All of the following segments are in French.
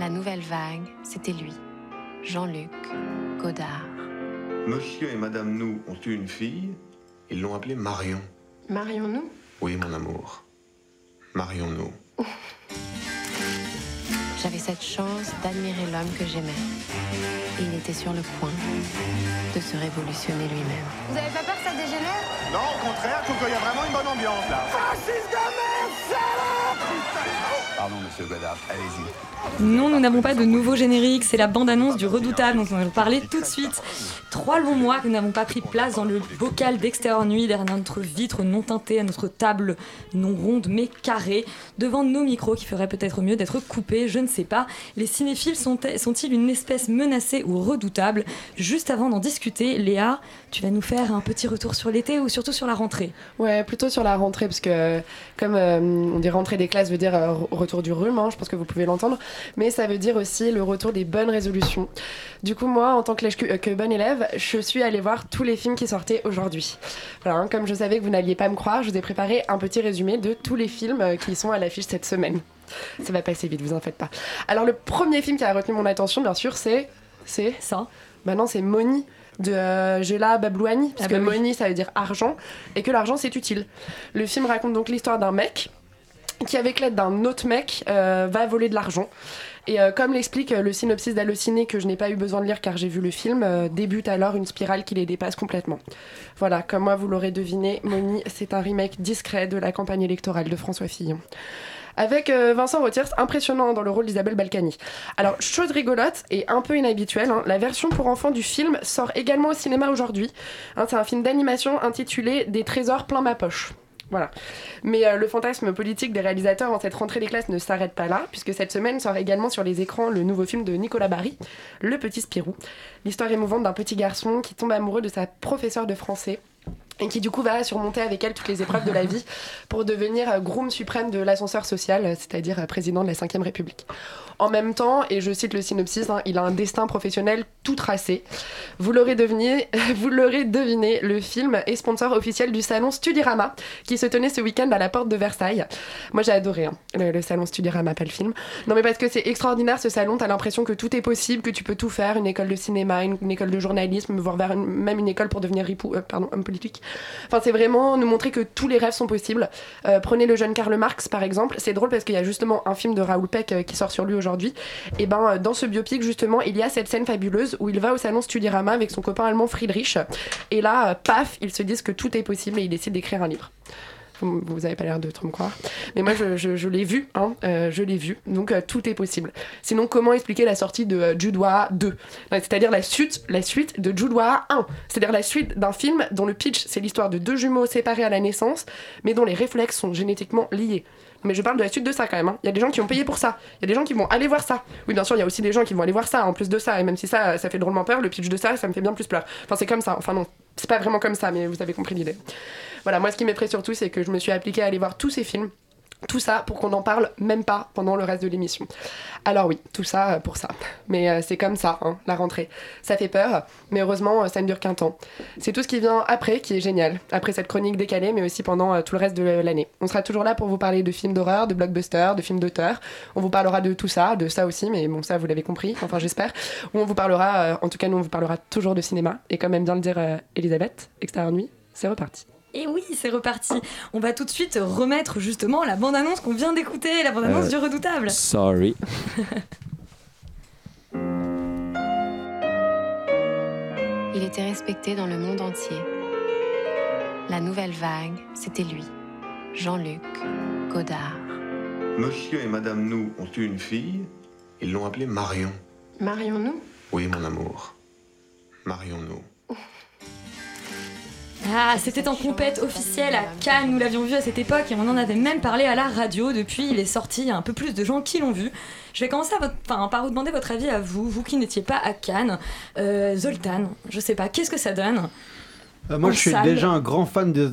La nouvelle vague, c'était lui, Jean-Luc Godard. Monsieur et Madame Nou ont eu une fille. Ils l'ont appelée Marion. Marions nous Oui, mon amour. Marion Nou. J'avais cette chance d'admirer l'homme que j'aimais. Et il était sur le point de se révolutionner lui-même. Vous avez pas peur que ça dégénère? Non, au contraire, je trouve qu'il y a vraiment une bonne ambiance là. Pardon, monsieur Godard, allez-y. Non, nous n'avons pas de nouveau générique, c'est la bande-annonce du Redoutable dont on va vous parler tout de suite. Trois longs mois que nous n'avons pas pris place dans le bocal d'extérieur nuit derrière notre vitre non teintée, à notre table non ronde mais carrée, devant nos micros qui feraient peut-être mieux d'être coupés, je ne sais pas. Les cinéphiles sont- sont-ils une espèce menacée ou redoutable? Juste avant d'en discuter, Léa, tu vas nous faire un petit retour sur l'été ou surtout sur la rentrée? Ouais, plutôt sur la rentrée, parce que comme euh, on dit rentrée des classes veut dire euh, re- retour du rhume, hein, je pense que vous pouvez l'entendre, mais ça veut dire aussi le retour des bonnes résolutions. Du coup, moi, en tant que, bonne élève, je suis allée voir tous les films qui sortaient aujourd'hui. Voilà, hein, comme je savais que vous n'alliez pas me croire, je vous ai préparé un petit résumé de tous les films euh, qui sont à l'affiche cette semaine. Ça va passer vite, vous en faites pas. Alors, le premier film qui a retenu mon attention, bien sûr, c'est... C'est... Ça Maintenant, c'est Moni de euh, Gela Bablouani, parce Ah bah que oui. Moni, ça veut dire argent, et que l'argent, c'est utile. Le film raconte donc l'histoire d'un mec qui, avec l'aide d'un autre mec, euh, va voler de l'argent. Et euh, comme l'explique euh, le synopsis d'Allociné, que je n'ai pas eu besoin de lire car j'ai vu le film, débute alors une spirale qui les dépasse complètement. Voilà, comme moi vous l'aurez deviné, Moni, c'est un remake discret de la campagne électorale de François Fillon. Avec Vincent Rotiers, impressionnant dans le rôle d'Isabelle Balkany. Alors, chose rigolote et un peu inhabituelle, hein, la version pour enfants du film sort également au cinéma aujourd'hui. Hein, c'est un film d'animation intitulé Des trésors plein ma poche. Voilà. Mais euh, le fantasme politique des réalisateurs en cette rentrée des classes ne s'arrête pas là, puisque cette semaine sort également sur les écrans le nouveau film de Nicolas Barry, Le Petit Spirou. L'histoire émouvante d'un petit garçon qui tombe amoureux de sa professeure de français et qui du coup va surmonter avec elle toutes les épreuves de la vie pour devenir euh, groom suprême de l'ascenseur social, euh, c'est-à-dire euh, président de la Ve République. En même temps, et je cite le synopsis, hein, il a un destin professionnel tout tracé. Vous l'aurez deviné, deviné, le film est sponsor officiel du salon Studirama qui se tenait ce week-end à la porte de Versailles. Moi j'ai adoré hein, le, salon Studirama, pas le film. Non mais parce que c'est extraordinaire ce salon, t'as l'impression que tout est possible, que tu peux tout faire, une école de cinéma, une, école de journalisme, voire même une école pour devenir ripou, euh, pardon, homme politique. Enfin c'est vraiment nous montrer que tous les rêves sont possibles. Euh, prenez le jeune Karl Marx par exemple, c'est drôle parce qu'il y a justement un film de Raoul Peck euh, qui sort sur lui aujourd'hui. Et ben euh, dans ce biopic justement, il y a cette scène fabuleuse où il va au salon Studirama avec son copain allemand Friedrich. Et là, paf, ils se disent que tout est possible et ils décident d'écrire un livre. Vous vous avez pas l'air de trop me croire. Mais moi, je, l'ai vu, hein, euh, je l'ai vu. Donc, euh, tout est possible. Sinon, comment expliquer la sortie de euh, Jude Law 2 Ouais, C'est-à-dire la suite, la suite de Jude Law 1. C'est-à-dire la suite d'un film dont le pitch, c'est l'histoire de deux jumeaux séparés à la naissance, mais dont les réflexes sont génétiquement liés. Mais je parle de la suite de ça quand même. hein. Il y a des gens qui ont payé pour ça. Il y a des gens qui vont aller voir ça. Oui, bien sûr, il y a aussi des gens qui vont aller voir ça en plus de ça. Et même si ça, ça fait drôlement peur, le pitch de ça, ça me fait bien plus peur. Enfin, c'est comme ça. Enfin, non, c'est pas vraiment comme ça, mais vous avez compris l'idée. Voilà, moi, ce qui m'effraie surtout, c'est que je me suis appliquée à aller voir tous ces films. Tout ça pour qu'on n'en parle même pas pendant le reste de l'émission. Alors oui, tout ça euh, pour ça. Mais euh, c'est comme ça, hein, la rentrée. Ça fait peur, mais heureusement, euh, ça ne dure qu'un temps. C'est tout ce qui vient après qui est génial. Après cette chronique décalée, mais aussi pendant tout le reste de l'année. On sera toujours là pour vous parler de films d'horreur, de blockbusters, de films d'auteur. On vous parlera de tout ça, de ça aussi, mais bon, ça vous l'avez compris, enfin j'espère. On vous parlera, en tout cas nous on vous parlera toujours de cinéma. Et comme aime bien le dire Elisabeth, Extérieur Nuit, c'est reparti. Et oui, c'est reparti. On va tout de suite remettre justement la bande-annonce qu'on vient d'écouter, la bande-annonce Euh, du Redoutable. Sorry. Il était respecté dans le monde entier. La nouvelle vague, c'était lui, Jean-Luc Godard. Monsieur et Madame Nou ont eu une fille. Ils l'ont appelée Marion. Marions nous? Oui, mon amour. Marion Nou. Ah, c'était en compète officielle à Cannes, nous l'avions vu à cette époque et on en avait même parlé à la radio. Depuis, il est sorti, il y a un peu plus de gens qui l'ont vu. Je vais commencer à votre- enfin, par vous demander votre avis à vous, vous qui n'étiez pas à Cannes. Euh, Zoltan, je sais pas, qu'est-ce que ça donne Euh, moi, En je suis salle. déjà un grand fan de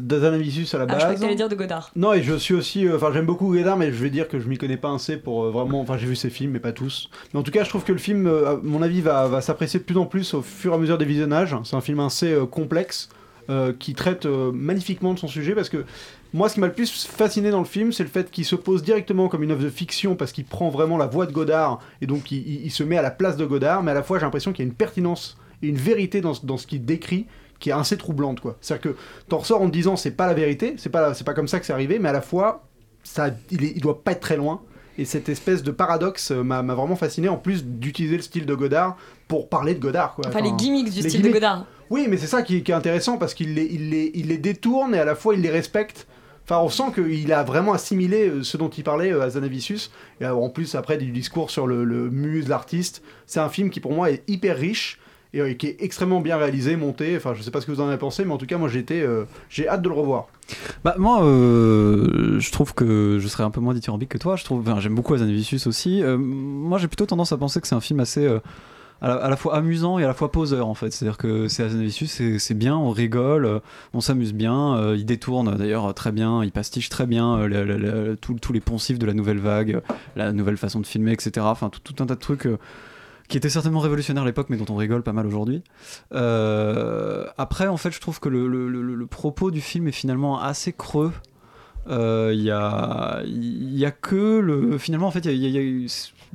à la Ah, je base. que dire de Godard. Non, et je suis aussi. euh, Enfin, j'aime beaucoup Godard, mais je vais dire que je m'y connais pas assez pour euh, vraiment. Enfin, j'ai vu ses films, mais pas tous. Mais en tout cas, je trouve que le film, à mon avis, va, va s'apprécier de plus en plus au fur et à mesure des visionnages. C'est un film assez complexe. Euh, qui traite euh, magnifiquement de son sujet parce que Moi, ce qui m'a le plus fasciné dans le film, c'est le fait qu'il se pose directement comme une œuvre de fiction parce qu'il prend vraiment la voix de Godard et donc il, il- il se met à la place de Godard, mais à la fois j'ai l'impression qu'il y a une pertinence et une vérité dans, ce- dans ce qu'il décrit qui est assez troublante quoi. C'est-à-dire que t'en ressors en te disant c'est pas la vérité, c'est pas c'est pas comme ça que c'est arrivé, mais à la fois ça il, est- il doit pas être très loin. Et cette espèce de paradoxe euh, m'a vraiment fasciné, en plus d'utiliser le style de Godard pour parler de Godard. Quoi. Enfin, les gimmicks du les style gimmicks. de Godard. Oui, mais c'est ça qui, est intéressant parce qu'il les, détourne et à la fois il les respecte. Enfin, on sent qu'il a vraiment assimilé euh, ce dont il parlait euh, à Zanavicius. Et euh, en plus, après, du discours sur le, muse, l'artiste. C'est un film qui, pour moi, est hyper riche et euh, qui est extrêmement bien réalisé, monté. Enfin, je sais pas ce que vous en avez pensé, mais en tout cas, moi, euh, j'ai hâte de le revoir. Bah moi, euh, je trouve que je serais un peu moins dithyrambique que toi. Je trouve, j'aime beaucoup Azanavicius aussi. Euh, moi, j'ai plutôt tendance à penser que c'est un film assez euh, à, la, fois amusant et à la fois poseur en fait. C'est-à-dire que c'est c'est bien, on rigole, euh, on s'amuse bien. euh, il détourne d'ailleurs très bien, il pastiche très bien euh, tous les poncifs de la nouvelle vague, euh, la nouvelle façon de filmer, etc. Enfin, tout, tout un tas de trucs. euh, qui étaient certainement révolutionnaires à l'époque, mais dont on rigole pas mal aujourd'hui. Euh, après, en fait, je trouve que le, propos du film est finalement assez creux. Euh, Il y, a, y a que le. Finalement, en fait, y y a- y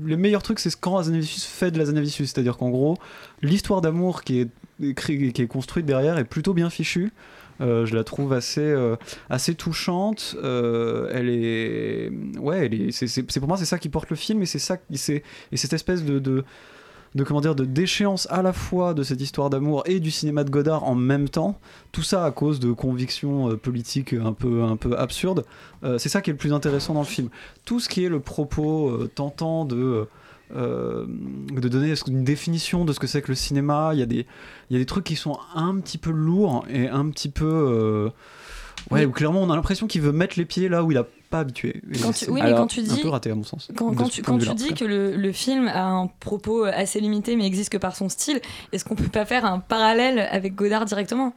le meilleur truc, c'est ce quand Azanavicius fait de l'Azanavicius. C'est-à-dire qu'en gros, l'histoire d'amour qui est, qui est construite derrière est plutôt bien fichue. Euh, je la trouve assez, euh, assez touchante. Euh, elle est, ouais, c'est, pour moi c'est ça qui porte le film et c'est ça, c'est et cette espèce de, de comment dire, de déchéance à la fois de cette histoire d'amour et du cinéma de Godard en même temps. Tout ça à cause de convictions euh, politiques un peu, un peu absurdes. Euh, c'est ça qui est le plus intéressant dans le film. Tout ce qui est le propos euh, tentant de de donner une définition de ce que c'est que le cinéma. Il y, a des, il y a des trucs qui sont un petit peu lourds et un petit peu. Euh, ouais, clairement on a l'impression qu'il veut mettre les pieds là où il a pas habitué. Quand tu- oui, mais alors quand tu Un dis- peu raté à mon sens. Quand, tu, quand dis que le, le film a un propos assez limité mais existe que par son style, est-ce qu'on peut pas faire un parallèle avec Godard directement?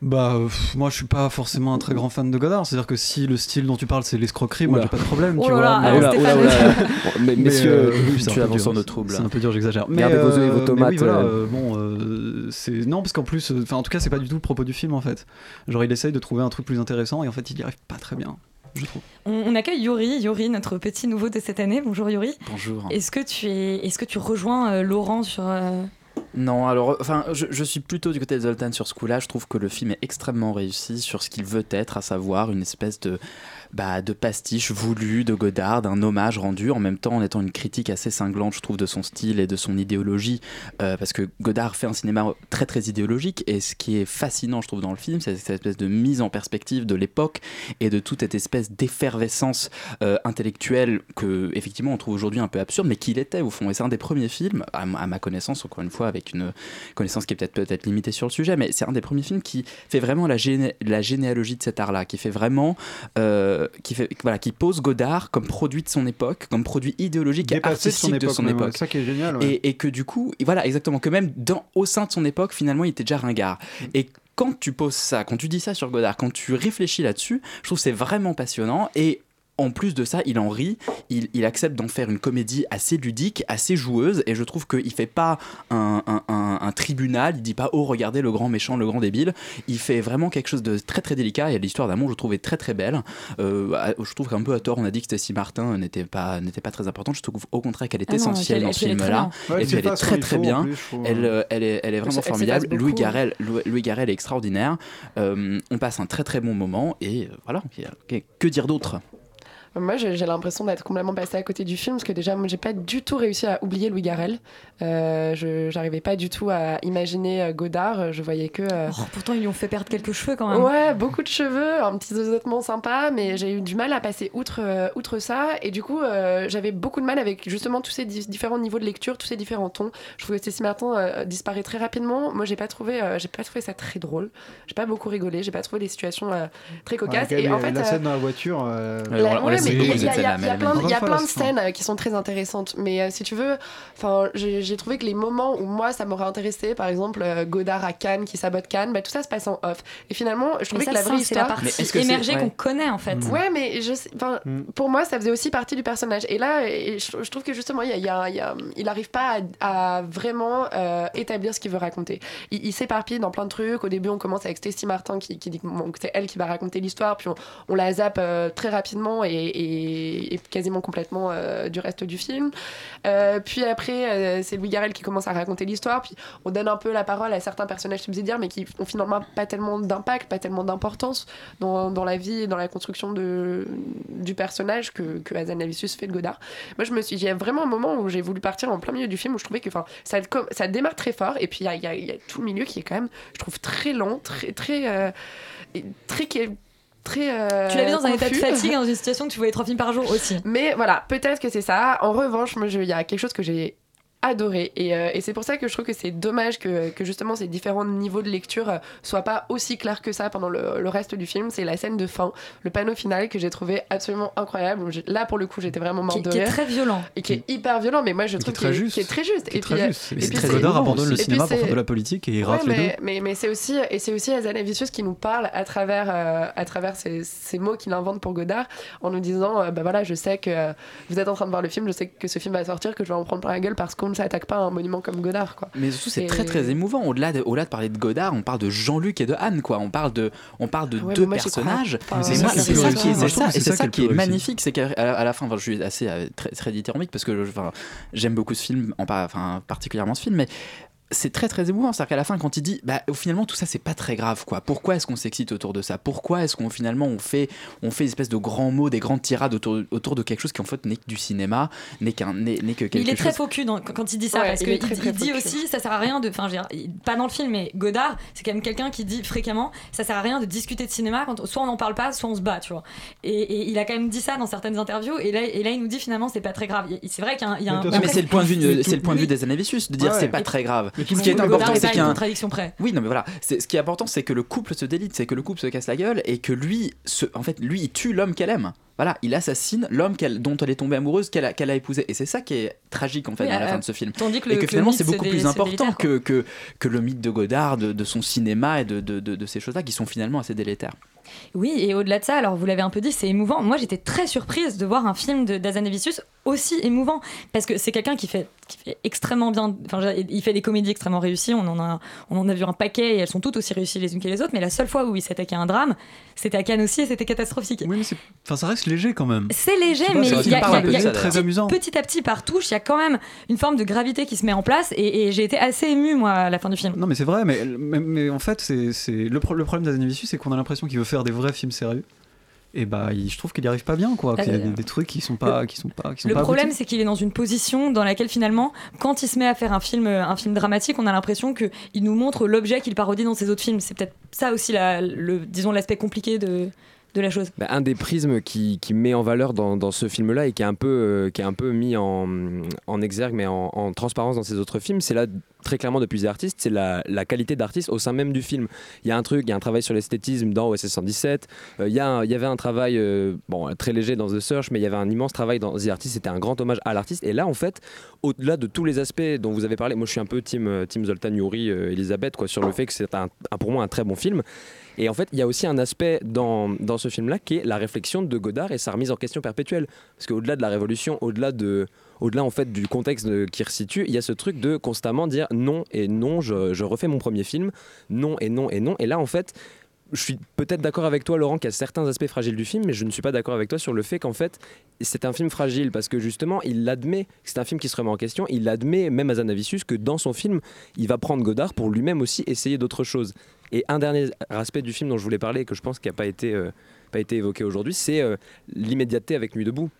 Bah, euh, pff, moi je suis pas forcément un très grand fan de Godard. C'est-à-dire que si le style dont tu parles c'est l'escroquerie, moi j'ai pas de problème. Oh tu là vois, là, mais- messieurs, euh, un tu avances en nos troubles. C'est un peu dur, j'exagère. Mais, Gardez vos œufs et vos mais tomates, oui, voilà, euh. euh, bon, euh, c'est non parce qu'en plus, euh, enfin en tout cas, c'est pas du tout le propos du film en fait. Genre, il essaye de trouver un truc plus intéressant et en fait, il y arrive pas très bien, je trouve. on, on accueille Yuri, Yuri, notre petit nouveau de cette année. Bonjour Yuri. Bonjour. Est-ce que tu es, est-ce que tu rejoins euh, Laurent sur euh, Non, alors, enfin, je, je suis plutôt du côté de Zoltan sur ce coup-là. Je trouve que le film est extrêmement réussi sur ce qu'il veut être, à savoir une espèce de, bah, de pastiche voulu de Godard, d'un hommage rendu, en même temps en étant une critique assez cinglante, je trouve, de son style et de son idéologie, euh, parce que Godard fait un cinéma très très idéologique, et ce qui est fascinant, je trouve, dans le film, c'est cette espèce de mise en perspective de l'époque et de toute cette espèce d'effervescence euh, intellectuelle que, effectivement, on trouve aujourd'hui un peu absurde, mais qu'il était au fond. Et c'est un des premiers films, à, ma- connaissance, encore une fois, avec une connaissance qui est peut-être peut-être limitée sur le sujet, mais c'est un des premiers films qui fait vraiment la, la généalogie de cet art-là, qui fait vraiment, euh, qui fait, voilà, qui pose Godard comme produit de son époque, comme produit idéologique et Dépassé de son artistique de son ouais. époque. Ça qui est génial. ouais. Et, et que du coup, voilà, exactement, que même dans, au sein de son époque, finalement, il était déjà ringard. Et quand tu poses ça, quand tu dis ça sur Godard, quand tu réfléchis là-dessus, je trouve que c'est vraiment passionnant. Et en plus de ça, il en rit, il, il accepte d'en faire une comédie assez ludique, assez joueuse, et je trouve qu'il fait pas un, un- un- un tribunal, il dit pas oh regardez le grand méchant, le grand débile, il fait vraiment quelque chose de très très délicat, et l'histoire d'amour je trouve est très très belle. Euh, je trouve qu'un peu à tort on a dit que Stacy Martin n'était pas, n'était pas très importante, je trouve au contraire qu'elle est Ah non, essentielle dans ce film-là. puis elle est très, très bien. Elle, euh, elle, est, elle est vraiment Elle formidable. Louis Garrel, Louis, Louis Garrel est extraordinaire. Euh, on passe un très très bon moment et voilà. Que, que dire d'autre? Moi, j'ai l'impression d'être complètement passée à côté du film parce que déjà, moi, j'ai pas du tout réussi à oublier Louis Garrel. Euh, je j'arrivais pas du tout à imaginer euh, Godard. Je voyais que euh, Oh, Pourtant, ils lui ont fait perdre quelques cheveux quand même. Ouais, beaucoup de cheveux, un petit zozotement sympa, mais j'ai eu du mal à passer outre, euh, outre ça. Et du coup, euh, j'avais beaucoup de mal avec justement tous ces di- différents niveaux de lecture, tous ces différents tons. Je trouvais que Cécile Martin euh, disparaît très rapidement. Moi, j'ai pas trouvé, euh, j'ai pas trouvé ça très drôle. J'ai pas beaucoup rigolé. J'ai pas trouvé les situations euh, très Ouais, cocasses. quand même, et en la fait, euh, scène dans la voiture. euh, La- ouais, mais il y a, plein, de- scènes euh, qui sont très intéressantes. Mais euh, si tu veux, enfin, j'ai trouvé que les moments où moi ça m'aurait intéressé, par exemple euh, Godard à Cannes qui sabote Cannes, bah, tout ça se passe en off. Et finalement, je trouvais que la vraie c'est la histoire. C'est- émergée ouais. qu'on connaît en fait. Ouais, mais Mm. pour moi, ça faisait aussi partie du personnage. Et là, je, trouve que justement, il n'arrive pas à, vraiment établir ce qu'il veut raconter. Il, il s'éparpille dans plein de trucs. Au début, on commence avec Stacy Martin qui, dit que, c'est elle qui va raconter l'histoire, puis on, la zappe très rapidement et, et- quasiment complètement euh, du reste du film. Euh, puis après, euh, c'est Louis Garrel qui commence à raconter l'histoire, puis on donne un peu la parole à certains personnages subsidiaires, mais qui ont finalement pas tellement d'impact, pas tellement d'importance dans, dans la vie et dans la construction de, du personnage que, que Hazanavicius fait de Godard. Moi, je me suis, il y a vraiment un moment où j'ai voulu partir en plein milieu du film où je trouvais que, ça, ça démarre très fort, et puis il y a, tout le milieu qui est quand même, je trouve, très lent, très, très, très, très. euh, Tu l'avais dans un état de fatigue, dans une situation que tu voyais trois films par jour aussi. Mais voilà, peut-être que c'est ça. En revanche, il y a quelque chose que j'ai adoré et, euh, et c'est pour ça que je trouve que c'est dommage que, que justement ces différents niveaux de lecture euh, soient pas aussi clairs que ça pendant le, le reste du film c'est la scène de fin le panneau final que j'ai trouvé absolument incroyable là pour le coup j'étais vraiment morte Qui, de qui est rire très violent. et qui est hyper violent mais moi je qui trouve est très qu'il est, juste. qui est très juste Qui est et très puis, juste. et Et puis Godard abandonne le cinéma pour faire de la politique et il Ouais, rafle les deux. mais, mais, mais c'est aussi, et c'est aussi Hazanavicius qui nous parle à travers, euh, à travers ces, ces mots qu'il invente pour Godard en nous disant euh, bah voilà, je sais que euh, vous êtes en train de voir le film, je sais que ce film va sortir, que je vais en prendre plein la gueule parce qu'on ne s'attaque pas à un monument comme Godard. Quoi. Mais surtout, c'est très très émouvant. Au-delà de, au-delà de parler de Godard, on parle de Jean-Luc et de Anne, quoi. On parle de, on parle de Ouais, deux moi, personnages. c'est ça plus ça réussi. qui est, ça, ça ça qui est magnifique, c'est qu'à à la fin, enfin, je suis assez euh, très, très dithyrambique parce que enfin, j'aime beaucoup ce film, en, enfin, particulièrement ce film, mais c'est très très émouvant. C'est-à-dire qu'à la fin, quand il dit, bah, finalement, tout ça, c'est pas très grave, quoi. Pourquoi est-ce qu'on s'excite autour de ça? Pourquoi est-ce qu'on finalement on fait, on fait une espèce de grands mots, des grandes tirades autour, autour de quelque chose qui en fait n'est que du cinéma, n'est qu'un, n'est, n'est que quelque Mais il est très chose? cul dans- quand il dit ça, Ouais, parce il qu'il très dit aussi, ça sert à rien de. Enfin, il- pas dans le film, mais Godard, c'est quand même quelqu'un qui dit fréquemment, ça sert à rien de discuter de cinéma quand soit on n'en parle pas, soit on se bat, tu vois. Et, et il a quand même dit ça dans certaines interviews, et là, et là il nous dit finalement, c'est pas très grave. Il- C'est vrai qu'il y a un. il y a Mais un- Ouais, c'est le point de vue, c'est le point de vue des Anavicius de dire Ouais. c'est pas très grave. Mais Ce qui est important, est c'est à qu'il y a une un, contradiction près. Oui, non, mais voilà. Ce qui est important, c'est que le couple se délite, c'est que le couple se casse la gueule et que lui, se, en fait, lui, il tue l'homme qu'elle aime. Voilà, il assassine l'homme qu'elle- dont elle est tombée amoureuse, qu'elle a, qu'elle a épousé. Et c'est ça qui est tragique, en fait, Oui, dans la euh, fin de ce film. Tandis que Et le, que le finalement, c'est beaucoup plus important que, que, que le mythe de Godard, de, de son cinéma et de, de ces choses-là qui sont finalement assez délétères. Oui, et au-delà de ça, alors vous l'avez un peu dit, c'est émouvant. Moi, j'étais très surprise de voir un film de d'Azanavicius aussi émouvant, parce que c'est quelqu'un qui fait, qui fait extrêmement bien. Enfin, il fait des comédies extrêmement réussies. On en a, on en a vu un paquet et elles sont toutes aussi réussies les unes que les autres. Mais la seule fois où il s'attaquait à un drame, c'était à Cannes aussi et c'était catastrophique. Oui, mais enfin, ça reste léger quand même. C'est léger, pas, mais il y y il y a très petit- amusant. petit à petit par touche, il y a quand même une forme de gravité qui se met en place et, et j'ai été assez émue moi à la fin du film. Non, mais c'est vrai, mais, mais, mais en fait, c'est- le, pro- le problème d'Azanavicius, c'est qu'on a l'impression qu'il veut faire des vrais films sérieux. Et bah, il- je trouve qu'il y arrive pas bien, quoi. Qu'il y a Euh, des, des trucs qui sont pas, qui sont pas, qui sont Le pas problème, c'est qu'il est dans une position dans laquelle finalement, quand il se met à faire un film, un film dramatique, on a l'impression que il nous montre l'objet qu'il parodie dans ses autres films. C'est peut-être ça aussi, la- le, disons l'aspect compliqué de, de la chose. Bah, un des prismes qui, qui met en valeur dans, dans ce film-là et qui est un peu, euh, qui est un peu mis en, en exergue, mais en, en transparence dans ses autres films, c'est là très clairement depuis The Artist, c'est la, la qualité d'artiste au sein même du film. Il y a un truc, il y a un travail sur l'esthétisme dans OSS 117, euh, il, y y avait un travail euh, bon, très léger dans The Search, mais il y avait un immense travail dans The Artist, c'était un grand hommage à l'artiste. Et là, en fait, au-delà de tous les aspects dont vous avez parlé, moi je suis un peu team, euh, team Zoltan Yuri, Elisabeth, quoi, sur le fait que c'est un- pour moi un très bon film. Et en fait, il y a aussi un aspect dans, dans ce film-là qui est la réflexion de Godard et sa remise en question perpétuelle. Parce qu'au-delà de la révolution, au-delà de, au-delà en fait du contexte qui resitue, il y a ce truc de constamment dire non et non, je, je refais mon premier film, non et non et non. Et là, en fait, je suis peut-être d'accord avec toi, Laurent, qu'il y a certains aspects fragiles du film, mais je ne suis pas d'accord avec toi sur le fait qu'en fait, c'est un film fragile parce que justement, il admet que c'est un film qui se remet en question. Il admet, même à Zanavicius, que dans son film, il va prendre Godard pour lui-même aussi essayer d'autres choses. Et un dernier aspect du film dont je voulais parler et que je pense qui n'a pas été, euh, pas été évoqué aujourd'hui, c'est euh, l'immédiateté avec Nuit debout.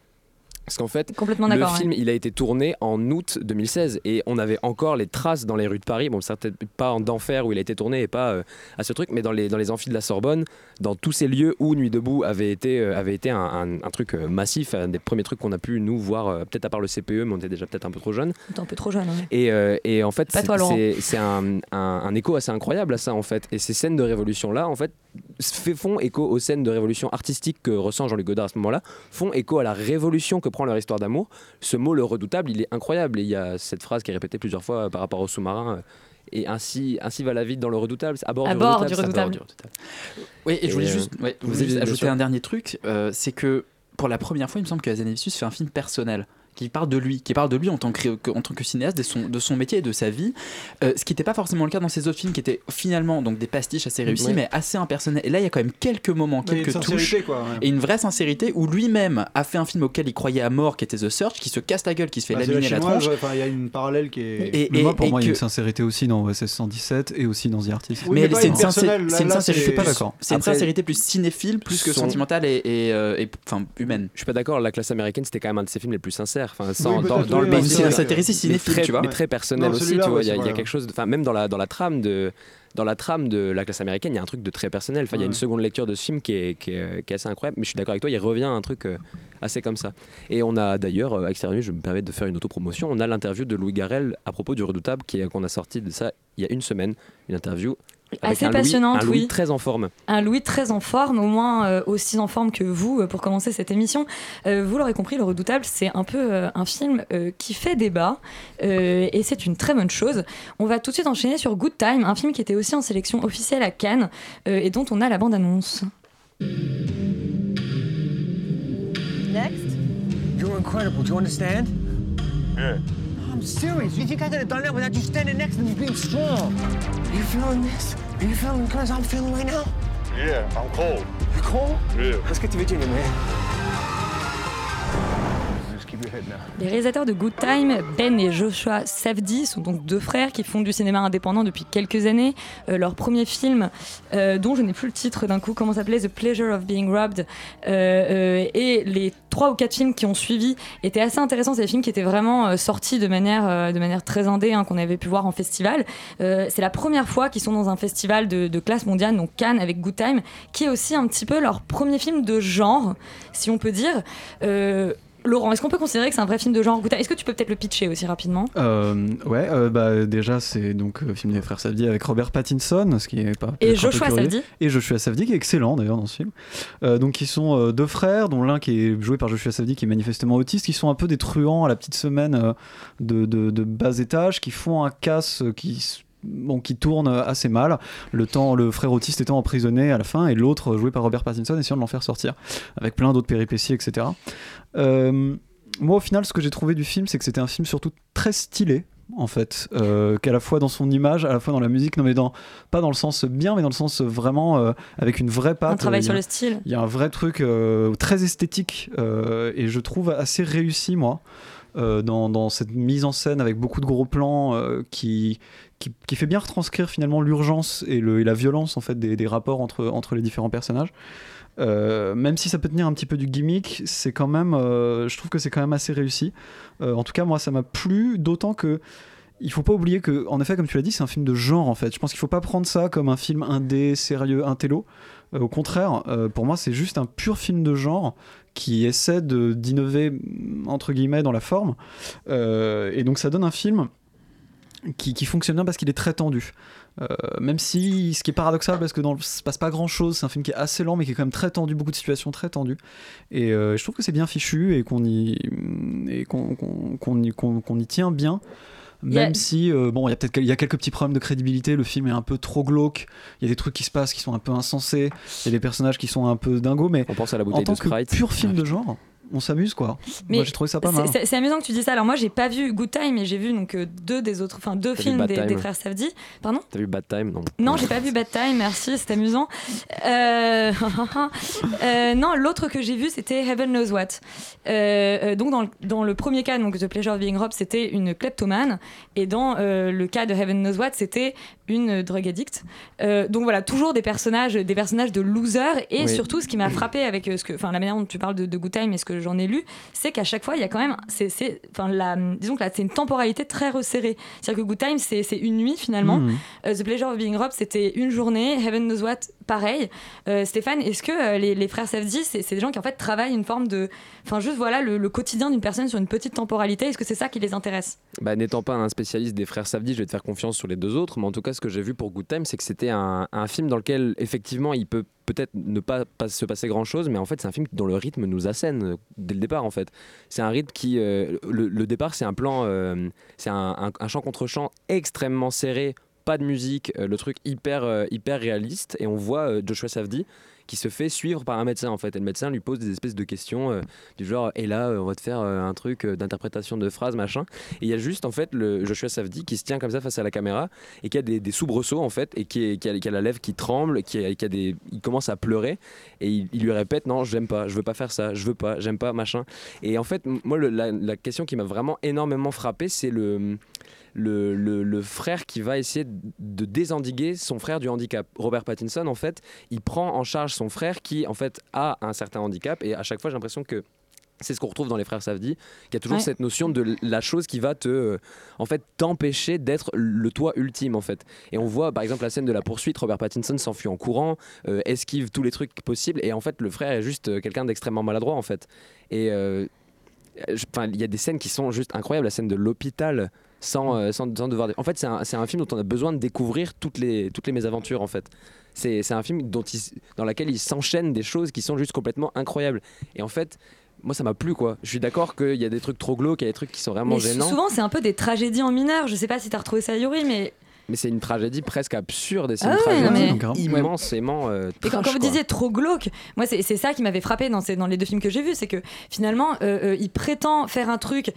Parce qu'en fait, Complètement le film, ouais. il a été tourné en août 2016 et on avait encore les traces dans les rues de Paris. Bon, certainement pas en d'enfer où il a été tourné et pas euh, à ce truc, mais dans les, dans les amphis de la Sorbonne, dans tous ces lieux où Nuit debout avait été, euh, avait été un, un- un truc euh, massif, un des premiers trucs qu'on a pu nous voir, euh, peut-être à part le CPE, mais on était déjà peut-être un peu trop jeunes. T'es un peu trop jeune. Et, et en fait, c'est- un, un- un écho assez incroyable à ça, en fait. Et ces scènes de révolution-là, en fait, fait, font écho aux scènes de révolution artistique que ressent Jean-Luc Godard à ce moment-là, font écho à la révolution que prend leur histoire d'amour. Ce mot, le redoutable, il est incroyable. Et il y a cette phrase qui est répétée plusieurs fois euh, par rapport au sous-marin. euh, et ainsi, ainsi va la vie dans le redoutable, à bord, À du, bord redoutable, du c'est à bord redoutable. du redoutable. Oui, et je voulais euh, juste, ouais, bien ajouter un dernier truc, euh, c'est que pour la première fois, il me semble que Hazanavicius fait un film personnel qui parle de lui, qui parle de lui en tant que, que- en tant que cinéaste, de son, de son métier et de sa vie, Euh, ce qui n'était pas forcément le cas dans ses autres films qui étaient finalement donc des pastiches assez réussis, Ouais. mais assez impersonnels. Et là, il y a quand même quelques moments, quelques touches quoi, ouais. et une vraie sincérité où lui-même a fait un film auquel il croyait à mort, qui était The Search, qui se casse la gueule, qui se fait Bah, la laminer la chinoise, tronche. il y a une parallèle qui est. Et- Mais moi, pour et moi, il y a une sincérité aussi dans OSS 117 et aussi dans The Artist. Oui, mais mais c'est une sincérité, pas d'accord. c'est une sincérité plus cinéphile, plus que sentimentale et, euh, et- enfin humaine. Je suis pas d'accord, La classe américaine, c'était quand même un de ses films les plus sincères. Enfin, sans- Oui, dans, le sincérité mais cinéphile, très, tu vois. mais très personnel Non, aussi, tu vois. ouais, Il y, a- y quelque chose, enfin, même dans la, dans la trame de. Dans la trame de la classe américaine, il y a un truc de très personnel. Enfin, il y a une seconde lecture de ce film qui est, qui est, qui est assez incroyable. Mais je suis d'accord avec toi, il revient à un truc euh, assez comme ça. Et on a d'ailleurs, euh, à Extérieur Nuit, je me permets de faire une autopromotion, on a l'interview de Louis Garrel à propos du Redoutable qu'on a sorti de ça il y a une semaine. Une interview avec Assez un Louis- passionnante, un Louis oui. très en forme. Un Louis très en forme, au moins euh, aussi en forme que vous euh, pour commencer cette émission. Euh, vous l'aurez compris, Le Redoutable, c'est un peu euh, un film euh, qui fait débat euh, et c'est une très bonne chose. On va tout de suite enchaîner sur Good Time, un film qui était aussi en sélection officielle à Cannes euh, et dont on a la bande-annonce. Next. You're incredible. Do you understand? Yeah. I'm serious. You think I could have done that without you standing next to me being strong? Are you feeling this? Are you feeling the I'm feeling right now? Yeah, I'm cold. You cold? Yeah. Let's get to Virginia, man. Les réalisateurs de Good Time, Ben et Joshua Safdie, sont donc deux frères qui font du cinéma indépendant depuis quelques années. Euh, leur premier film, euh, dont je n'ai plus le titre d'un coup, comment s'appelait The Pleasure of Being Robbed, euh, et les trois ou quatre films qui ont suivi étaient assez intéressants. C'est des films qui étaient vraiment sortis de manière, de manière très indé, hein, qu'on avait pu voir en festival. C'est la première fois qu'ils sont dans un festival de, classe mondiale, donc Cannes avec Good Time, qui est aussi un petit peu leur premier film de genre, si on peut dire. Laurent, est-ce qu'on peut considérer que c'est un vrai film de genre Est-ce que tu peux peut-être le pitcher aussi rapidement? Euh, ouais, euh, bah, déjà, c'est donc le film des frères Safdie avec Robert Pattinson, ce qui est pas. Et Joshua. Safdie. Et Joshua Safdie, qui est excellent d'ailleurs dans ce film. Euh, donc, ils sont euh, deux frères, dont l'un qui est joué par Joshua Safdie, qui est manifestement autiste, qui sont un peu des truands à la petite semaine euh, de, de, de bas étage, qui font un casse euh, qui. Bon, qui tourne assez mal, le temps, le frère autiste étant emprisonné à la fin et l'autre joué par Robert Pattinson essayant de l'en faire sortir, avec plein d'autres péripéties, etc. Euh, moi, au final, ce que j'ai trouvé du film, c'est que c'était un film surtout très stylé, en fait, euh, qu'à la fois dans son image, à la fois dans la musique, non mais dans pas dans le sens bien, mais dans le sens vraiment euh, avec une vraie patte. Un travail Il y sur a- le style. Il y a un vrai truc très esthétique et je trouve assez réussi moi. dans, dans cette mise en scène avec beaucoup de gros plans qui, qui, fait bien retranscrire finalement l'urgence et, la violence en fait des, rapports entre, les différents personnages. Euh, même si ça peut tenir un petit peu du gimmick, c'est quand même, euh, je trouve que c'est quand même assez réussi. Euh, en tout cas, moi, ça m'a plu, d'autant que il faut pas oublier que, en effet, comme tu l'as dit, c'est un film de genre en fait. Je pense qu'il faut pas prendre ça comme un film indé, sérieux, intello. Euh, au contraire, pour moi, c'est juste un pur film de genre qui essaie d'innover entre guillemets dans la forme. Et donc, ça donne un film qui, qui fonctionne bien parce qu'il est très tendu. Euh, même si, ce qui est paradoxal, parce que dans le, se passe pas grand chose, c'est un film qui est assez lent, mais qui est quand même très tendu, beaucoup de situations très tendues. Et euh, je trouve que c'est bien fichu et qu'on y, qu'on, tient bien. A- Même si, euh, bon, il y a peut-être il y a quelques petits problèmes de crédibilité, le film est un peu trop glauque, il y a des trucs qui se passent qui sont un peu insensés, il y a des personnages qui sont un peu dingos, mais On pense à la en bouteille tant de que Sprite. pur film de genre, on s'amuse quoi. Mais Moi j'ai trouvé ça pas C'est- mal. C'est c'est amusant que tu dis ça. Alors moi, j'ai pas vu Good Time, mais j'ai vu donc euh, deux des autres, enfin deux films des, frères Safdie. Pardon? T'as vu Bad Time? Non. Non, j'ai pas vu Bad Time. Merci, c'est amusant. Euh, euh, non, l'autre que j'ai vu, c'était Heaven Knows What. Euh, donc dans le, dans le premier cas, donc The Pleasure of Being Robbed, c'était une kleptomane, et dans euh, le cas de Heaven Knows What, c'était une drug addict. Euh, donc voilà, toujours des personnages, des personnages de losers, et Oui. surtout ce qui m'a frappé avec ce que, enfin la manière dont tu parles de, de Good Time et ce que j'en ai lu, c'est qu'à chaque fois il y a quand même, c'est, c'est, enfin la, disons que là c'est une temporalité très resserrée. C'est-à-dire que Good Time c'est, une nuit finalement. Mmh. Euh, The Pleasure of Being Robbed, c'était une journée. Heaven Knows What, pareil. Euh, Stéphane, est-ce que euh, les, les frères Safdie, c'est c'est des gens qui en fait travaillent une forme de. Enfin, juste voilà, le, le quotidien d'une personne sur une petite temporalité, est-ce que c'est ça qui les intéresse? Bah, N'étant pas un spécialiste des frères Safdie, je vais te faire confiance sur les deux autres, mais en tout cas, ce que j'ai vu pour Good Time, c'est que c'était un, un film dans lequel, effectivement, il peut peut-être ne pas, se passer grand-chose, mais en fait, c'est un film dont le rythme nous assène euh, dès le départ, en fait. C'est un rythme qui... euh, le, départ, c'est un plan... euh, c'est un, chant contre chant extrêmement serré, pas de musique, le truc hyper, hyper réaliste, et on voit Joshua Safdie qui se fait suivre par un médecin en fait. Et le médecin lui pose des espèces de questions euh, du genre et là euh, on va te faire euh, un truc d'interprétation de phrases machin et il y a juste en fait le Joshua Safdie qui se tient comme ça face à la caméra et qui a des, des soubresauts en fait et qui, a, la lèvre qui tremble qui qui a des il commence à pleurer et il, lui répète non j'aime pas je veux pas faire ça je veux pas j'aime pas machin et en fait moi la, la question qui m'a vraiment énormément frappé c'est le le, le- le frère qui va essayer de désendiguer son frère du handicap. Robert Pattinson, en fait, il prend en charge son frère qui, en fait, a un certain handicap. Et à chaque fois, j'ai l'impression que c'est ce qu'on retrouve dans les frères Safdie, qu'il y a toujours Ouais. cette notion de la chose qui va te, euh, en fait, t'empêcher d'être le toi ultime, en fait. Et on voit, par exemple, la scène de la poursuite, Robert Pattinson s'enfuit en courant, euh, esquive tous les trucs possibles, et en fait, le frère est juste euh, quelqu'un d'extrêmement maladroit, en fait. Et euh, enfin, il y a des scènes qui sont juste incroyables, la scène de l'hôpital. Sans, euh, sans, sans devoir. En fait, c'est un, c'est un film dont on a besoin de découvrir toutes les, toutes les mésaventures, en fait. C'est c'est un film dont il, s- dans lequel il s'enchaîne des choses qui sont juste complètement incroyables. Et en fait, moi, ça m'a plu, quoi. Je suis d'accord qu'il y a des trucs trop glauques, il y a des trucs qui sont vraiment Mais gênants. souvent, c'est un peu des tragédies en mineur. Je sais pas si t'as retrouvé ça, Yuri, mais. Mais c'est une tragédie presque absurde et c'est Ah une ouais, tragédie mais- immensément. euh, Et quand, vous disiez trop glauque, moi c'est c'est ça qui m'avait frappé dans, ces- dans les deux films que j'ai vus, c'est que finalement euh, euh, il prétend faire un truc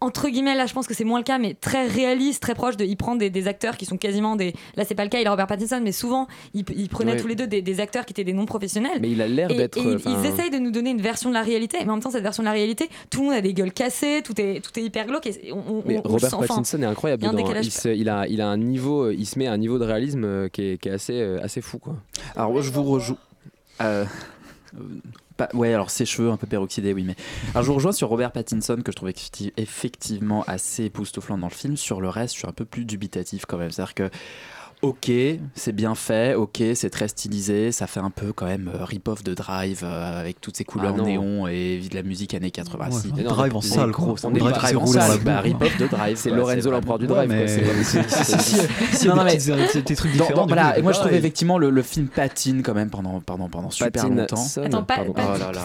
entre guillemets, là je pense que c'est moins le cas, mais très réaliste, très proche de. Il prend des, des acteurs qui sont quasiment des. Là c'est pas le cas, il a Robert Pattinson, mais souvent il, il prenait Ouais. tous les deux des, des acteurs qui étaient des non professionnels. Mais il a l'air d'être. et ils- essayent de nous donner une version de la réalité, mais en même temps cette version de la réalité, tout le monde a des gueules cassées, tout est, tout est hyper glauque. Et on, on- Mais on- on le Robert enfin, Pattinson est incroyable il dedans. Il, se- il a, il a un niveau, il se met à un niveau de réalisme euh, qui est, qui est assez, euh, assez fou, quoi. Alors moi, je vous rejoins. Euh, euh, ouais, alors ses cheveux un peu peroxydés, oui, mais. Alors je vous rejoins sur Robert Pattinson que je trouve effecti- effectivement assez époustouflant dans le film. Sur le reste, je suis un peu plus dubitatif quand même. C'est-à-dire que. Ok, c'est bien fait, ok, c'est très stylisé, ça fait un peu quand même euh, rip-off de Drive euh, avec toutes ces couleurs Ah non. néon et de la musique années 80. Ouais, non, Drive en salle, gros, quoi. on est Drive dans la bah, rip-off de Drive. C'est Lorenzo l'empereur du drive. quoi. C'est- si- Non, a non, des mais- trucs Dans- différents. dans- du voilà, coup, et moi je trouve pareil. effectivement le, le film patine quand même pendant, pendant, pendant super Patine longtemps. Attends, pas- pardon. pas- Oh là là.